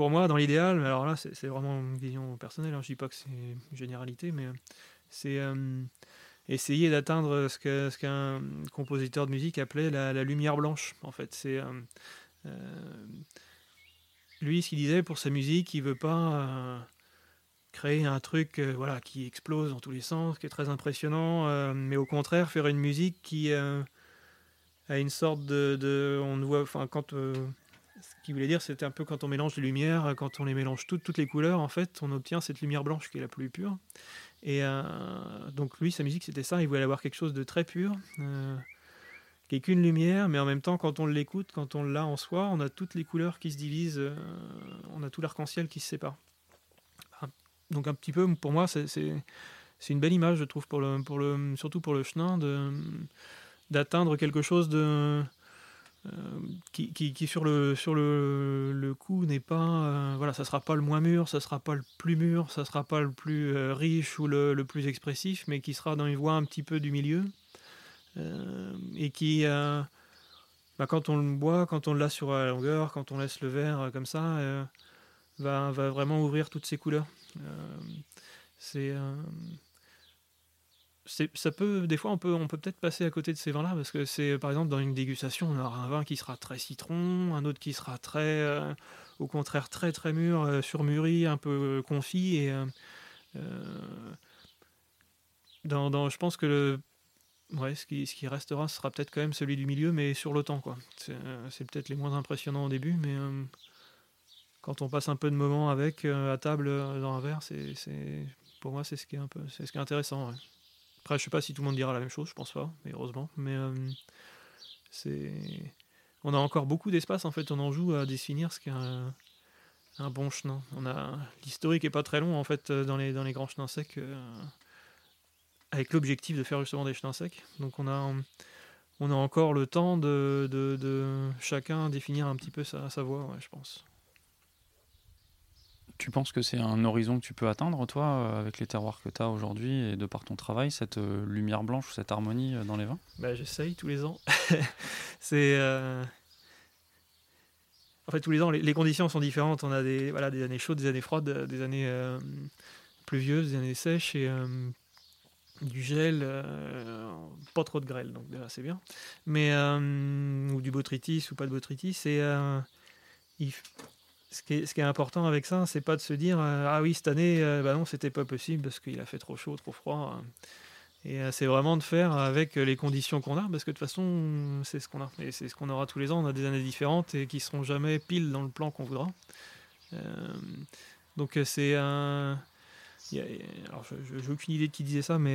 pour moi, dans l'idéal, alors là, c'est vraiment une vision personnelle, hein, je dis pas que c'est une généralité, mais euh, c'est euh, essayer d'atteindre ce qu'un ce qu'un compositeur de musique appelait la, lumière blanche, en fait. C'est euh, lui, ce qu'il disait pour sa musique, il veut pas créer un truc voilà, qui explose dans tous les sens, qui est très impressionnant, mais au contraire, faire une musique qui a une sorte de, de on voit, enfin, quand ce qu'il voulait dire, c'était un peu quand on mélange les lumières, quand on les mélange toutes, toutes les couleurs, en fait, on obtient cette lumière blanche qui est la plus pure. Et euh, donc lui, sa musique, c'était ça, il voulait avoir quelque chose de très pur, euh, qui est qu'une lumière, mais en même temps, quand on l'écoute, quand on l'a en soi, on a toutes les couleurs qui se divisent, euh, on a tout l'arc-en-ciel qui se sépare. Donc un petit peu, pour moi, c'est une belle image, je trouve, pour le, surtout pour le chenin, d'atteindre quelque chose euh, qui, sur le sur le, coup n'est pas euh, voilà ça sera pas le moins mûr ça sera pas le plus mûr ça sera pas le plus riche ou le, le, plus expressif mais qui sera dans une voie un petit peu du milieu et qui bah, quand on le boit quand on l'a sur la longueur quand on laisse le verre comme ça va, vraiment ouvrir toutes ses couleurs. C'est ça peut des fois on peut on peut peut-être passer à côté de ces vins là parce que c'est par exemple dans une dégustation on aura un vin qui sera très citron un autre qui sera très euh, au contraire très très mûr euh, surmûri un peu confit et euh, dans, je pense que le ouais ce qui, qui restera sera peut-être quand même celui du milieu mais sur le temps quoi c'est peut-être les moins impressionnants au début mais quand on passe un peu de moments avec à table dans un verre c'est pour moi c'est ce qui est un peu ce qui est intéressant après, je sais pas si tout le monde dira la même chose, je pense pas, mais heureusement. Mais euh, c'est. On a encore beaucoup d'espace en fait, on en joue à définir ce qu'est un, un bon chenin. On a l'historique est pas très long en fait dans les dans les grands chenins secs, euh, avec l'objectif de faire justement des chenins secs. Donc on a on a encore le temps de, de, de chacun définir un petit peu sa, sa voie, je pense. Tu penses que c'est un horizon que tu peux atteindre, toi, euh, avec les terroirs que tu as aujourd'hui et de par ton travail, cette euh, lumière blanche ou cette harmonie euh, dans les vins? Bah, J'essaye tous les ans. c'est. En fait, tous les ans, les, conditions sont différentes. On a des, voilà, des années chaudes, des années froides, des années pluvieuses, des années sèches et du gel, pas trop de grêle, donc déjà c'est bien. Mais, ou du botrytis ou pas de botrytis. Et il, ce qui, est, ce qui est important avec ça, c'est pas de se dire euh, ah oui cette année, euh, bah non c'était pas possible parce qu'il a fait trop chaud, trop froid. Et euh, c'est vraiment de faire avec les conditions qu'on a, parce que de toute façon c'est ce qu'on a et c'est ce qu'on aura tous les ans. On a des années différentes et qui seront jamais pile dans le plan qu'on voudra. Donc c'est un. Alors, je n'ai aucune idée de qui disait ça, mais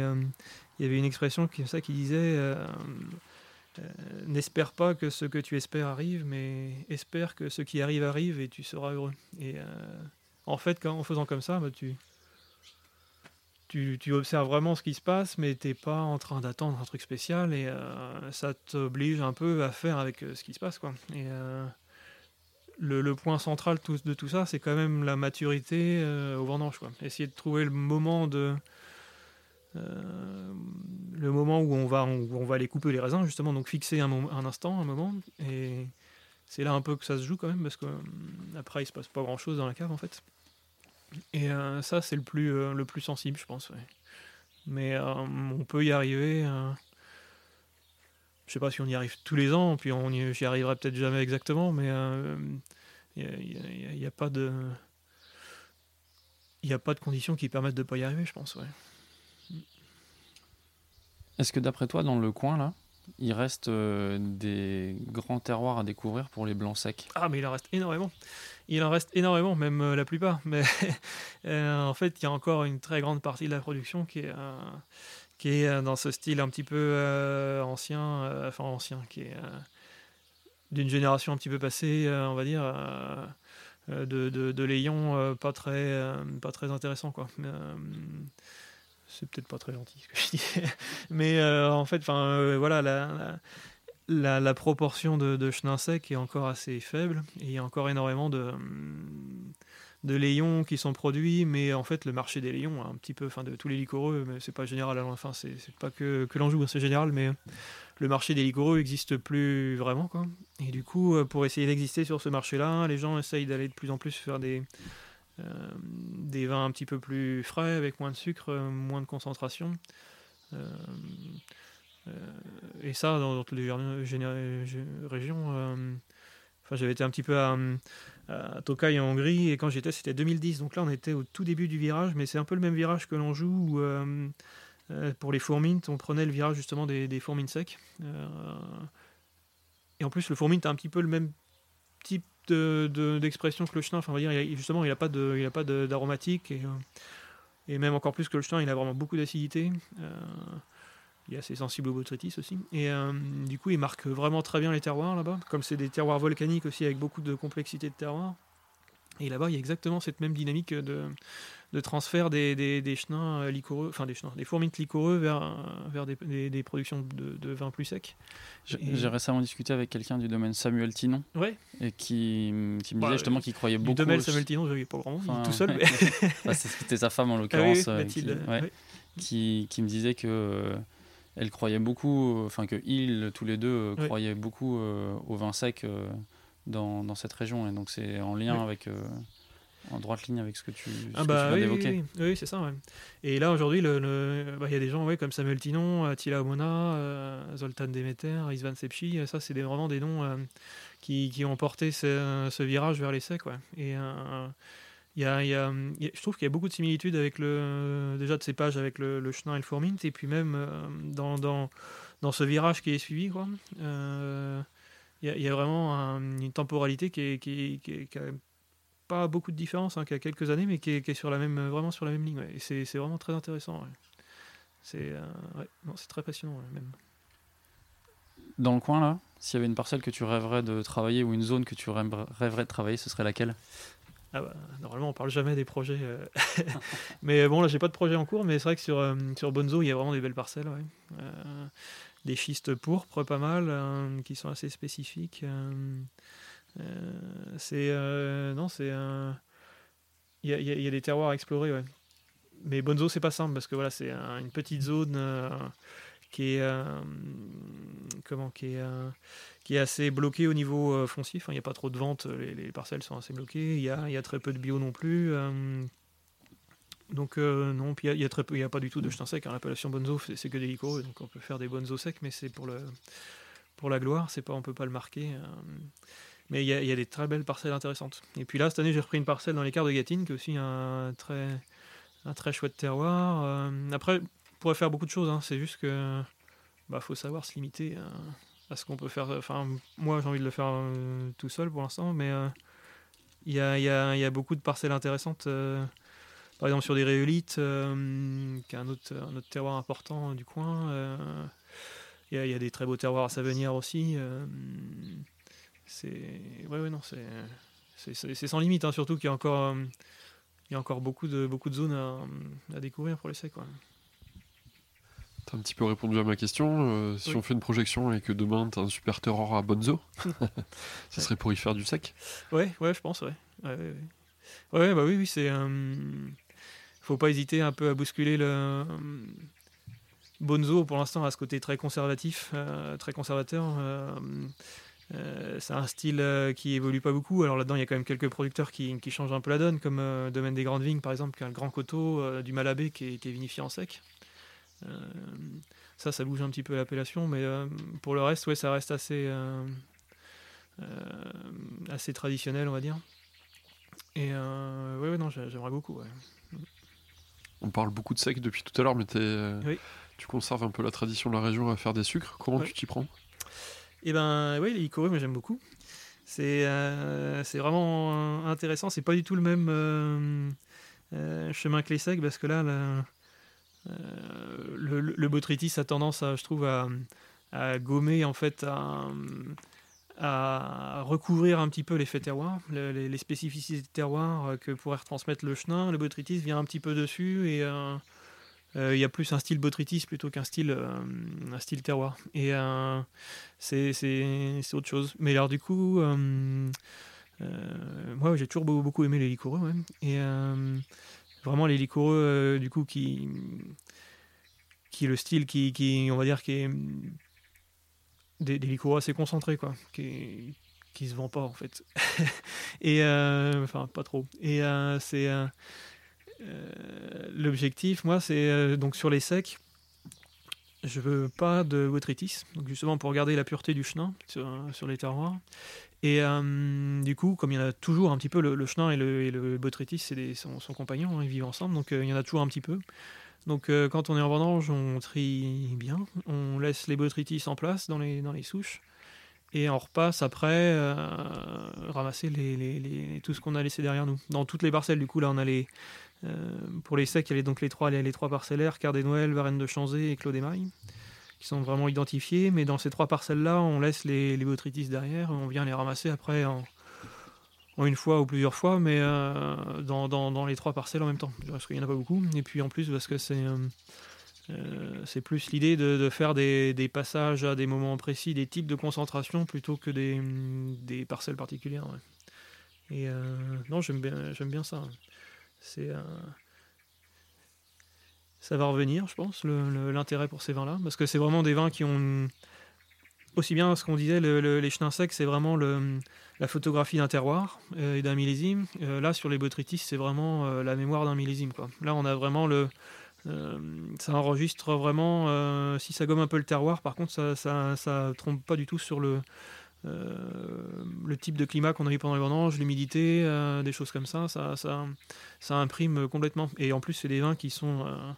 il y avait une expression qui, ça, qui disait N'espère pas que ce que tu espères arrive, mais espère que ce qui arrive arrive et tu seras heureux. Et en fait, en faisant comme ça, bah, tu, observes vraiment ce qui se passe, mais tu n'es pas en train d'attendre un truc spécial et euh, ça t'oblige un peu à faire avec euh, ce qui se passe. Quoi. Euh, le, point central de tout ça, c'est quand même la maturité au vendange. Quoi. Essayer de trouver le moment de. le moment où on, va, on va aller couper les raisins, justement, donc fixer un, un instant, un moment, et c'est là un peu que ça se joue quand même, parce qu'après il se passe pas grand chose dans la cave en fait. Et euh, ça, c'est le plus, euh, le plus sensible, je pense. Mais euh, on peut y arriver. Je sais pas si on y arrive tous les ans, puis on y, j'y arriverai peut-être jamais exactement, mais il n'y a, a, pas de. Il n'y a pas de conditions qui permettent de ne pas y arriver, je pense. Ouais. Est-ce que d'après toi, dans le coin, là, il reste des grands terroirs à découvrir pour les blancs secs? Ah, mais il en reste énormément il en reste énormément, même euh, la plupart. Mais euh, en fait, il y a encore une très grande partie de la production qui est, euh, qui est dans ce style un petit peu ancien, enfin ancien, qui est d'une génération un petit peu passée, on va dire. de, de, de pas très pas très intéressant quoi c'est peut-être pas très gentil ce que je dis mais en fait enfin voilà la, proportion de, de chenin sec est encore assez faible et il y a encore énormément de, de layons qui sont produits, mais en fait le marché des layons, un petit peu, enfin de tous les liquoreux, mais c'est pas général, enfin c'est pas que, que l'Anjou, hein, c'est général, mais le marché des liquoreux n'existe plus vraiment quoi. Et du coup, euh, pour essayer d'exister sur ce marché-là, les gens essayent d'aller de plus en plus faire des euh, des vins un petit peu plus frais avec moins de sucre, moins de concentration. Euh, euh, et ça, dans, toutes les régions. Euh, enfin, j'avais été un petit peu à, à Tokai en Hongrie et quand j'étais, c'était 2010. Donc là, on était au tout début du virage, mais c'est un peu le même virage que l'on joue où, euh, pour les fourmines, on prenait le virage justement des, des secs. et en plus, le fourmine, a un petit peu le même type d'expression de, que le chenin. Enfin, on va dire, justement, il n'a pas d'aromatique et, même encore plus que le chenin, il a vraiment beaucoup d'acidité. Il est assez sensible au botrytis aussi. Et euh, du coup, il marque vraiment très bien les terroirs là-bas. Comme c'est des terroirs volcaniques aussi, avec beaucoup de complexité de terroirs. Et là-bas, il y a exactement cette même dynamique de, de transfert des, des, des chenins euh, liquoreux, enfin des chenins, des fourmites liquoreux vers, euh, vers des, des, productions de, de, vins plus secs. J'ai récemment discuté avec quelqu'un du domaine Samuel Tinon. Ouais. Et qui, qui me disait bah, justement qu'il croyait beaucoup. Du domaine Samuel Tinon, je ne pas grand monde, tout seul. Mais... Bah, c'était sa femme en ah l'occurrence. qui, qui, qui, me disait que elle croyait beaucoup, enfin que ils, tous les deux, euh, croyaient beaucoup euh, au vin sec euh, dans, dans, cette région. Et donc c'est en lien avec, en droite ligne avec ce que tu, ah bah, oui, d'évoquer. Oui, c'est ça. Et là aujourd'hui, il le, bah, y a des gens comme Samuel Tinon, Attila Omona, Zoltan Demeter, Isvan Sepchi. Ça, c'est vraiment des noms qui, qui, ont porté ce, ce, virage vers les secs. Et il y a, je trouve qu'il y a beaucoup de similitudes avec le, déjà de ces pages avec le, Chenin et le Formint, et puis même euh, dans, dans, dans, ce virage qui est suivi. Quoi. Euh, il, y a, vraiment une temporalité qui est, qui, qui, qui pas beaucoup de différence, hein, qui a quelques années, mais qui est, sur la même, vraiment sur la même ligne. Et c'est, c'est vraiment très intéressant. C'est, euh, c'est très passionnant même. Dans le coin là, s'il y avait une parcelle que tu rêverais de travailler ou une zone que tu rêverais de travailler, ce serait laquelle? Ah bah, normalement, on parle jamais des projets. Euh. mais bon, là, j'ai pas de projet en cours, mais c'est vrai que sur, euh, Bonzo, il y a vraiment des belles parcelles. Euh, des schistes pourpres, pas mal, qui sont assez spécifiques. c'est. non, c'est. Il y a, y, a, des terroirs à explorer, ouais. Mais Bonzo, c'est pas simple, parce que voilà, c'est une petite zone qui est. comment Qui est qui est assez bloqué au niveau euh, foncier. il n'y a pas trop de ventes, les, parcelles sont assez bloquées. Il y a, très peu de bio non plus. Euh, donc euh, non, puis il y, a, y a pas du tout de chetin sec. Hein. L'appellation bonzo, c'est que des licoreux, donc on peut faire des bonzo secs, mais c'est pour la gloire. C'est pas, on peut pas le marquer. mais il y, a, des très belles parcelles intéressantes. Et puis là, cette année, j'ai repris une parcelle dans les quarts de Gatine, qui est aussi un très très chouette terroir. après, on pourrait faire beaucoup de choses. Hein. C'est juste que bah faut savoir se limiter. À qu'on peut faire. Enfin, moi, j'ai envie de le faire euh, tout seul pour l'instant, mais euh, Il y a, beaucoup de parcelles intéressantes. par exemple, sur des rhéolites, qui est un autre, terroir important du coin. Il y, a des très beaux terroirs à Savenir aussi. c'est. Ouais, non, c'est. Sans limite, hein, surtout qu'il y a encore beaucoup de, zones à, découvrir pour l'essai. Tu as un petit peu répondu à ma question. Euh, si on fait une projection et que demain tu as un super terror à Bonzo, ça serait pour y faire du sec Ouais, ouais, je pense, ouais. Ouais, ouais, bah oui, oui, c'est. Euh, faut pas hésiter un peu à bousculer le. Bonzo, pour l'instant, a ce côté très conservatif, euh, très conservateur. Euh, c'est un style euh, qui évolue pas beaucoup. Alors là-dedans, il y a quand même quelques producteurs qui, changent un peu la donne, comme euh, Domaine des Grandes Vignes, par exemple, qui a le Grand Coteau du Malabé qui est, vinifié en sec. Ça, ça bouge un petit peu l'appellation, mais pour le reste, ouais, ça reste assez, assez traditionnel, on va dire. Et ouais, ouais, non, j'aimerais beaucoup. On parle beaucoup de sec depuis tout à l'heure, mais tu conserves un peu la tradition de la région à faire des sucres. Comment tu t'y prends? Eh ben oui, les Icoro, moi j'aime beaucoup. C'est euh, vraiment intéressant. C'est pas du tout le même euh, euh, chemin que les secs parce que là, le, le, botrytis a tendance, à, je trouve, à, gommer en fait, à, recouvrir un petit peu l'effet terroir, les, les, spécificités de terroir que pourrait retransmettre le chenin. Le botrytis vient un petit peu dessus et euh, il y a plus un style botrytis plutôt qu'un style, euh, un style terroir. Et euh, c'est autre chose. Mais alors, du coup, moi, j'ai toujours beaucoup aimé les liquoreux. Et vraiment, les liquoreux, du coup, qui, qui est le style qui, qui, on va dire, qui est des, des assez concentrés, quoi. Qui, qui se vend pas en fait et enfin pas trop et c'est euh, l'objectif, moi, c'est euh, donc sur les secs, je veux pas de botrytis, donc justement pour garder la pureté du chenin sur, les terroirs. Et euh, du coup, comme il y en a toujours un petit peu, le, chenin et le, et le botrytis, c'est son, compagnon, hein, ils vivent ensemble, donc il y en a toujours un petit peu. Donc quand on est en vendange, on trie bien, on laisse les botrytis en place dans les, souches, et on repasse après ramasser tout ce qu'on a laissé derrière nous. Dans toutes les parcelles, du coup, là, on a les, euh, pour les secs, il y a donc les trois, les, trois parcellaires, Car des Noël, Varennes de Chanzé et Clos des qui sont vraiment identifiés. Mais dans ces trois parcelles-là, on laisse les, les derrière, on vient les ramasser après en, une fois ou plusieurs fois, mais euh, dans, les trois parcelles en même temps, parce qu'il n'y en a pas beaucoup. Et puis en plus, parce que c'est euh, c'est plus l'idée de, faire des, passages à des moments précis, des types de concentration, plutôt que des, parcelles particulières. Et non, j'aime bien, bien ça c'est ça va revenir, je pense, l'intérêt pour ces vins-là, parce que c'est vraiment des vins qui ont aussi bien ce qu'on disait, les chenins secs, c'est vraiment la photographie d'un terroir euh, et d'un millésime. Euh, là, sur les botrytis, c'est vraiment euh, la mémoire d'un millésime. Là, on a vraiment le. ça enregistre vraiment. si ça gomme un peu le terroir, par contre, ça, ça trompe pas du tout sur le, le type de climat qu'on a eu pendant les vendanges, l'humidité, euh, des choses comme ça, ça, ça, ça, imprime complètement. Et en plus, c'est des vins qui sont, euh,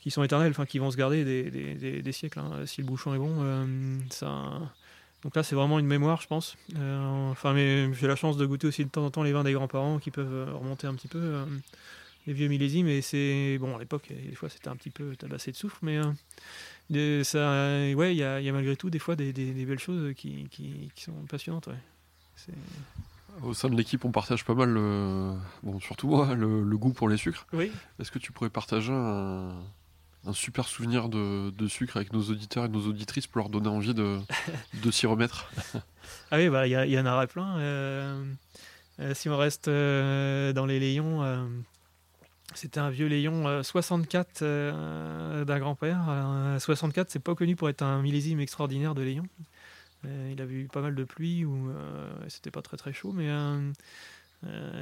qui sont éternels, enfin qui vont se garder des, des, des, siècles. Hein. Si le bouchon est bon, ça. Donc là, c'est vraiment une mémoire, je pense. enfin, mais j'ai la chance de goûter aussi de temps en temps les vins des grands-parents qui peuvent remonter un petit peu les vieux millésimes. Et c'est bon à l'époque, des fois, c'était un petit peu tabassé de souffle, mais ça, ouais, il y a, y a, malgré tout des fois des, des, belles choses qui, qui, qui, sont passionnantes. Ouais. Au sein de l'équipe, on partage pas mal, le, bon, surtout moi, le, le, goût pour les sucres. Oui. Est-ce que tu pourrais partager un, un super souvenir de, de, sucre avec nos auditeurs et nos auditrices pour leur donner envie de, de s'y remettre? Ah oui, bah, il y, y, en aura plein. Euh, euh, si on reste euh, dans les euh, c'était un vieux Léon 64 euh, euh, d'un grand-père. 64, c'est pas connu pour être un millésime extraordinaire de Léon. Euh, il avait eu pas mal de pluie ou c'était pas très très chaud, mais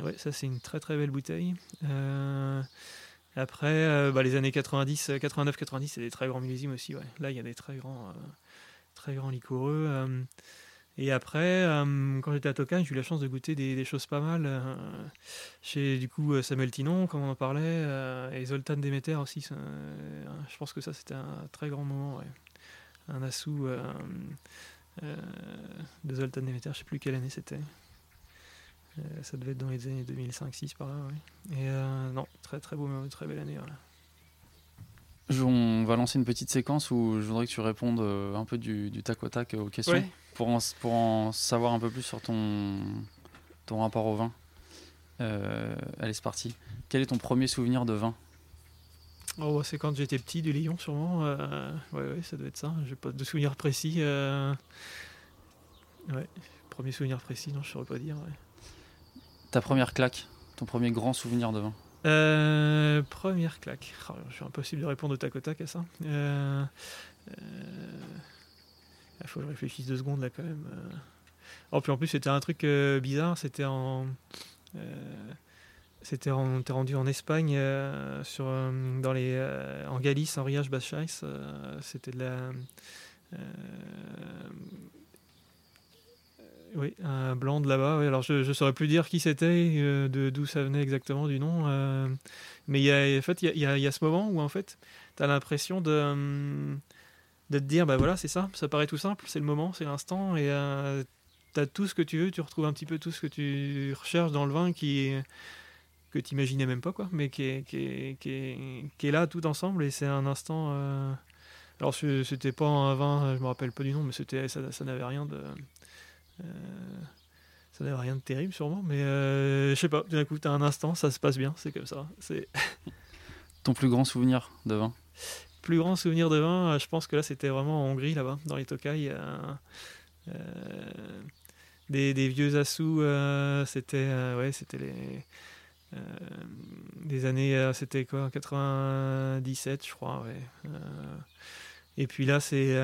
ouais, ça c'est une très très belle bouteille. après, bah, les années 90, 89, 90, c'est des très grands millésimes aussi. Là, il y a des très grands, très grands. Et après, euh, quand j'étais à Tocan, j'ai eu la chance de goûter des, choses pas mal. Euh, chez du coup Samuel Tinon, comme on en parlait, euh, et Zoltan Demeter aussi. je pense que ça, c'était un très grand moment. Un assou de Zoltan Demeter, je sais plus quelle année c'était. ça devait être dans les années 2005-6 par là. Et non, très très beau, très belle année. On va lancer une petite séquence où je voudrais que tu répondes un peu du, tac au tac aux questions pour, en, pour en savoir un peu plus sur ton, ton rapport au vin. allez, c'est parti. Quel est ton premier souvenir de vin? Oh, c'est quand j'étais petit, du Lyon sûrement. Euh, ouais, ouais, ça doit être ça. J'ai pas de souvenir précis. Euh... Ouais, premier souvenir précis, non, je saurais pas dire. Ta première claque, ton premier grand souvenir de vin? Euh, Première claque. Oh, je suis impossible de répondre au tac au tac à ça. Il euh, faut que je réfléchisse deux secondes là quand même. Oh, en plus, c'était un truc bizarre. C'était en. C'était on était rendu en Espagne, euh, sur, euh, dans les, euh, en Galice, en Riage Baixais. C'était de la. Oui, un blanc de là-bas. alors je ne saurais plus dire qui c'était, de d'où ça venait exactement du nom. mais il y a, en fait, il y a, ce moment où en fait, tu as l'impression de, de te dire bah voilà, c'est ça, ça paraît tout simple, c'est le moment, c'est l'instant, et tu as tout ce que tu veux, tu retrouves un petit peu tout ce que tu recherches dans le vin que tu imaginais même pas, quoi, mais qui est, qui, est, qui, est, là tout ensemble et c'est un instant. Euh... Alors, c'était pas un vin, je me rappelle pas du nom, mais ça n'avait rien de. Euh... Ça n'avait rien de terrible, sûrement, mais euh, je sais pas, d'un coup, tu as un instant, ça se passe bien, c'est comme ça. C'est Ton plus grand souvenir de vin? Plus grand souvenir de vin, je pense que là, c'était vraiment en Hongrie, là-bas, dans les Tokai. Euh, des, des, vieux assous, euh, c'était ouais, c'était les euh, des années, euh, c'était quoi 97, je crois, ouais. Euh, et puis là, c'est.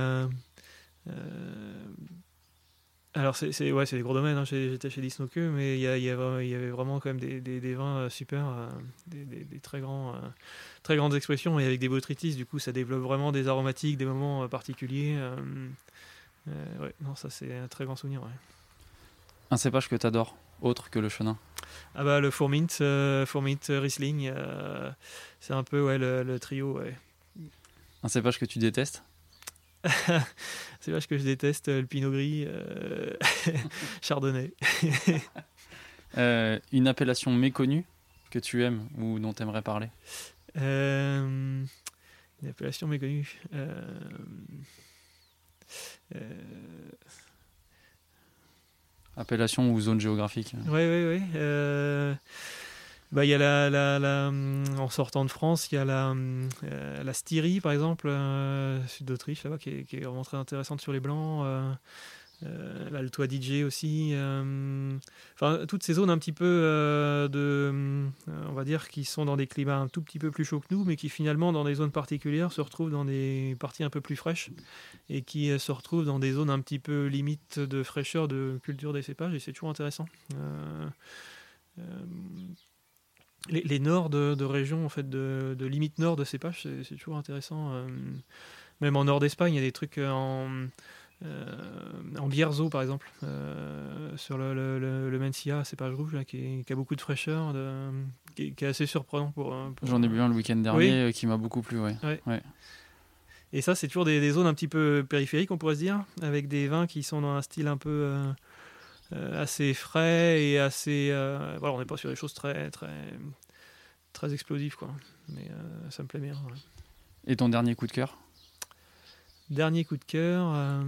Alors, c'est ouais, des gros domaines. Hein. J'étais chez Disnoke, mais il y, y, avait vraiment quand même des, des, vins super, des, des, très, grands, très grandes expressions, et avec des botrytis, du coup, ça développe vraiment des aromatiques, des moments particuliers. ouais, non, ça, c'est un très grand souvenir. Un cépage que tu adores, autre que le chenin? Ah bah le Fourmint, euh, Fourmint euh, Riesling, euh, c'est un peu ouais, le, trio. Ouais. Un cépage que tu détestes? cépage que je déteste, le Pinot Gris, Chardonnay. une appellation méconnue que tu aimes ou dont tu aimerais parler Une appellation méconnue. Appellation ou zone géographique Oui, oui, oui. Euh, bah, y a la, la, en sortant de France, il y a la, euh, la Styrie, par exemple, euh, sud d'Autriche, là-bas, qui, est vraiment très intéressante sur les blancs. Euh, le toit DJ aussi. Euh, toutes ces zones un petit peu euh, de, on va dire, qui sont dans des climats un tout petit peu plus chauds que nous, mais qui finalement, dans des zones particulières, se retrouvent dans des parties un peu plus fraîches et qui se retrouvent dans des zones un petit peu limite de fraîcheur de culture des cépages. Et c'est toujours intéressant. Les, les, nords de, de régions, en fait, de, de limite nord de cépages, c'est toujours intéressant. même en nord d'Espagne, il y a des trucs en euh, en Bierzo, par exemple, euh, sur le, le, le, Mencia, cépage rouge, là, qui, qui, a beaucoup de fraîcheur, de, qui, est assez surprenant pour. J'en ai bu un le week-end dernier euh, qui m'a beaucoup plu, ouais. ouais. Et ça, c'est toujours des, des, zones un petit peu périphériques, on pourrait se dire, avec des vins qui sont dans un style un peu assez frais et assez. voilà, on n'est pas sur des choses très, très, très explosives, quoi. Mais ça me plaît bien. Et ton dernier coup de cœur? Dernier coup de cœur, euh,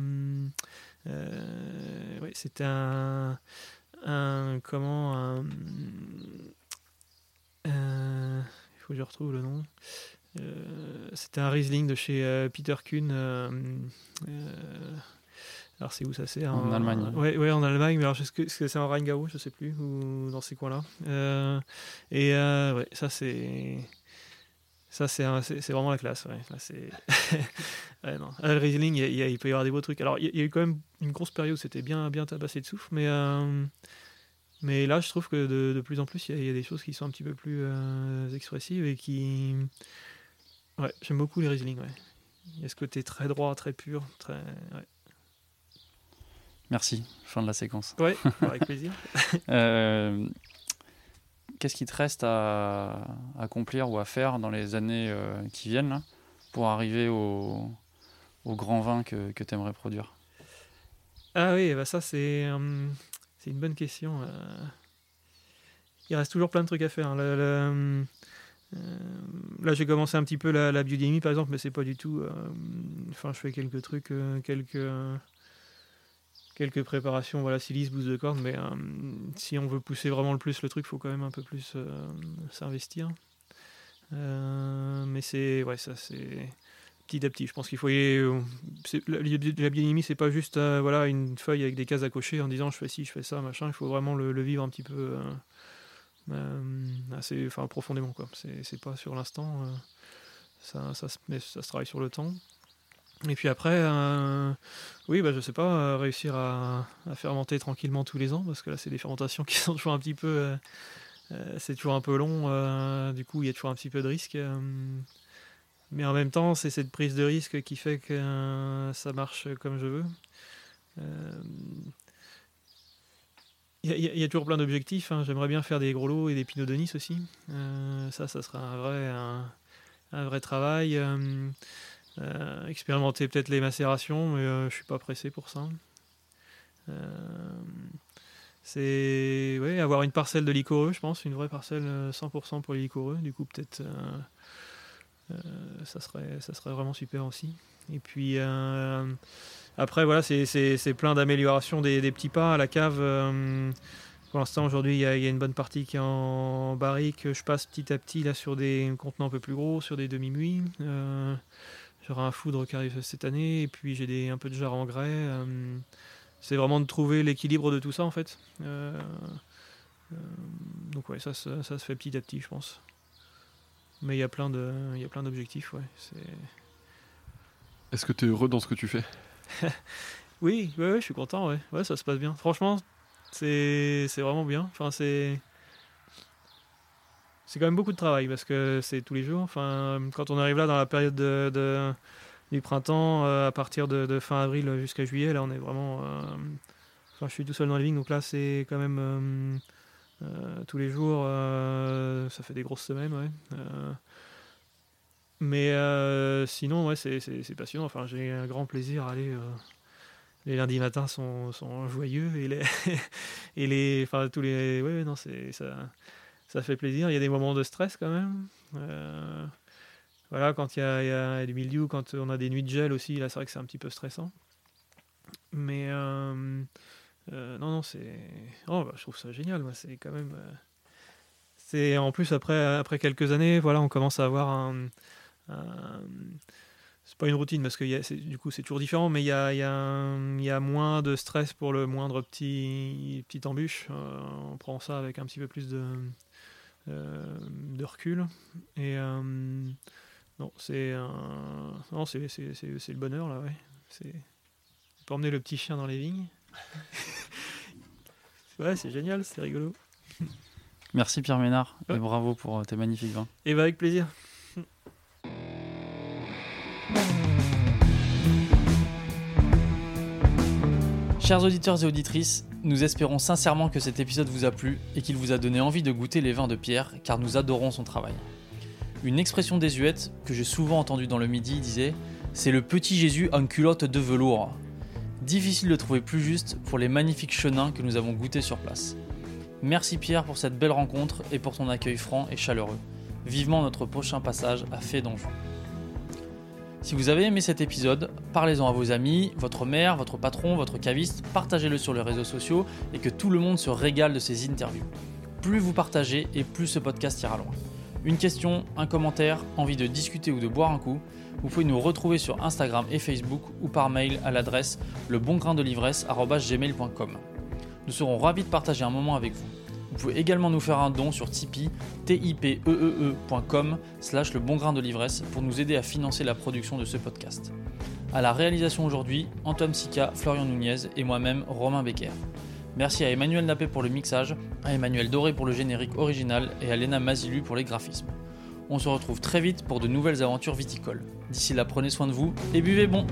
euh, c'était un, un, comment un, euh, il faut que je retrouve le nom. c'était un Riesling de chez Peter Kuhn. Alors c'est où ça c'est en, Allemagne. Ouais, ouais, en Allemagne. Mais alors est-ce que c'est en Rheingau, je sais plus, ou dans ces coins-là. et ouais, ça c'est ça, c'est vraiment la classe. Ouais. ouais, non. le Riesling, il, il, peut y avoir des beaux trucs. Alors, il, y a eu quand même une grosse période où c'était bien, bien tabassé de souffle, mais, euh, mais là, je trouve que de, de plus en plus, il y, a, des choses qui sont un petit peu plus euh, expressives et qui. Ouais, j'aime beaucoup les Riesling. Ouais. Il y a ce côté très droit, très pur. Très... Ouais. Merci. Fin de la séquence. Ouais, avec plaisir. euh, qu'est-ce qui te reste à, accomplir ou à faire dans les années euh, qui viennent pour arriver au, grand vin que, tu aimerais produire? Ah oui, bah ça c'est, hum, une bonne question. Euh. il reste toujours plein de trucs à faire. Hein. là, j'ai commencé un petit peu la, la biodynamie, par exemple, mais c'est pas du tout. Enfin, je fais quelques trucs, quelques quelques préparations, voilà, silice, bouse de corne, mais si on veut pousser vraiment le plus le truc, faut quand même un peu plus s'investir. mais c'est ouais, ça c'est petit à petit. Je pense qu'il faut y la, bionomie, c'est pas juste euh, voilà une feuille avec des cases à cocher en disant je fais ci, je fais ça, machin. Il faut vraiment le, vivre un petit peu euh, euh, assez, enfin profondément quoi. C'est pas sur l'instant. ça, ça, ça se travaille sur le temps. Et puis après, oui, bah, je sais pas, réussir à, fermenter tranquillement tous les ans, parce que là, c'est des fermentations qui sont toujours un petit peu. c'est toujours un peu long, du coup, il y a toujours un petit peu de risque. Mais en même temps, c'est cette prise de risque qui fait que euh, ça marche comme je veux. Il euh, y, a toujours plein d'objectifs. Hein. J'aimerais bien faire des gros lots et des pinots de Nice aussi. Euh, ça, ça sera un vrai, un, vrai travail. Expérimenter peut-être les macérations, mais je suis pas pressé pour ça. c'est ouais, avoir une parcelle de licoreux, je pense, une vraie parcelle 100% pour les licoreux. Du coup, peut-être euh, ça, serait, ça serait vraiment super aussi. Et puis euh, après, voilà, c'est plein d'améliorations des, petits pas à la cave. Euh, pour l'instant, aujourd'hui, il y, a une bonne partie qui est en barrique. Je passe petit à petit là sur des contenants un peu plus gros, sur des demi-muits. J'aurai un foudre qui arrive cette année, et puis j'ai un peu de jarre en grès. c'est vraiment de trouver l'équilibre de tout ça en fait. donc ouais, ça, ça, se fait petit à petit, je pense. Mais il y a plein d'objectifs, ouais. Est-ce que tu es heureux dans ce que tu fais? Oui, ouais, ouais, je suis content, ouais. Ouais, ça se passe bien. Franchement, c'est, c'est vraiment bien. Enfin, c'est, c'est quand même beaucoup de travail parce que c'est tous les jours. Enfin, quand on arrive là dans la période de, du printemps, euh, à partir de, fin avril jusqu'à juillet, là, on est vraiment. Euh, enfin, je suis tout seul dans les vignes, donc là, c'est quand même. Euh, tous les jours, ça fait des grosses semaines, mais sinon, ouais, c'est passionnant. Enfin, j'ai un grand plaisir à aller les lundis matins sont, sont, joyeux et les et les enfin tous les non c'est ça ça fait plaisir il y a des moments de stress quand même voilà quand il y, a, du milieu quand on a des nuits de gel aussi là c'est vrai que c'est un petit peu stressant mais euh, non, non, c'est. Oh, bah, je trouve ça génial. Moi, c'est quand même. Euh, c'est en plus après après quelques années, voilà, on commence à avoir un. C'est pas une routine parce que du coup c'est toujours différent, mais il y a, y, a moins de stress pour le moindre petit, petit embûche. Euh, on prend ça avec un petit peu plus de, de recul. Et non, c'est non, c'est le bonheur là, ouais. C'est pour emmener le petit chien dans les vignes. ouais, c'est génial, c'est rigolo. Merci Pierre Ménard et bravo pour euh, tes magnifiques vins. Et bah avec plaisir. Chers auditeurs et auditrices, nous espérons sincèrement que cet épisode vous a plu et qu'il vous a donné envie de goûter les vins de Pierre car nous adorons son travail. Une expression désuète que j'ai souvent entendue dans le midi disait C'est le petit Jésus en culotte de velours. Difficile de trouver plus juste pour les magnifiques chenins que nous avons goûtés sur place. Merci Pierre pour cette belle rencontre et pour ton accueil franc et chaleureux. Vivement notre prochain passage à Fée d'Anjou. Si vous avez aimé cet épisode, parlez-en à vos amis, votre mère, votre patron, votre caviste, partagez-le sur les réseaux sociaux et que tout le monde se régale de ces interviews. Plus vous partagez et plus ce podcast ira loin. Une question, un commentaire, envie de discuter ou de boire un coup, vous pouvez nous retrouver sur Instagram et Facebook ou par mail à l'adresse lebongraindel'ivresse.gmail.com. Nous serons ravis de partager un moment avec vous. Vous pouvez également nous faire un don sur Tipeee, tipeee.com slash le bon grain de l'ivresse pour nous aider à financer la production de ce podcast. À la réalisation aujourd'hui, Antoine Sica, Florian Nunez et moi-même, Romain Becker. Merci à Emmanuel Nappé pour le mixage, à Emmanuel Doré pour le générique original et à Lena Mazilu pour les graphismes. On se retrouve très vite pour de nouvelles aventures viticoles. D'ici là, prenez soin de vous et buvez bon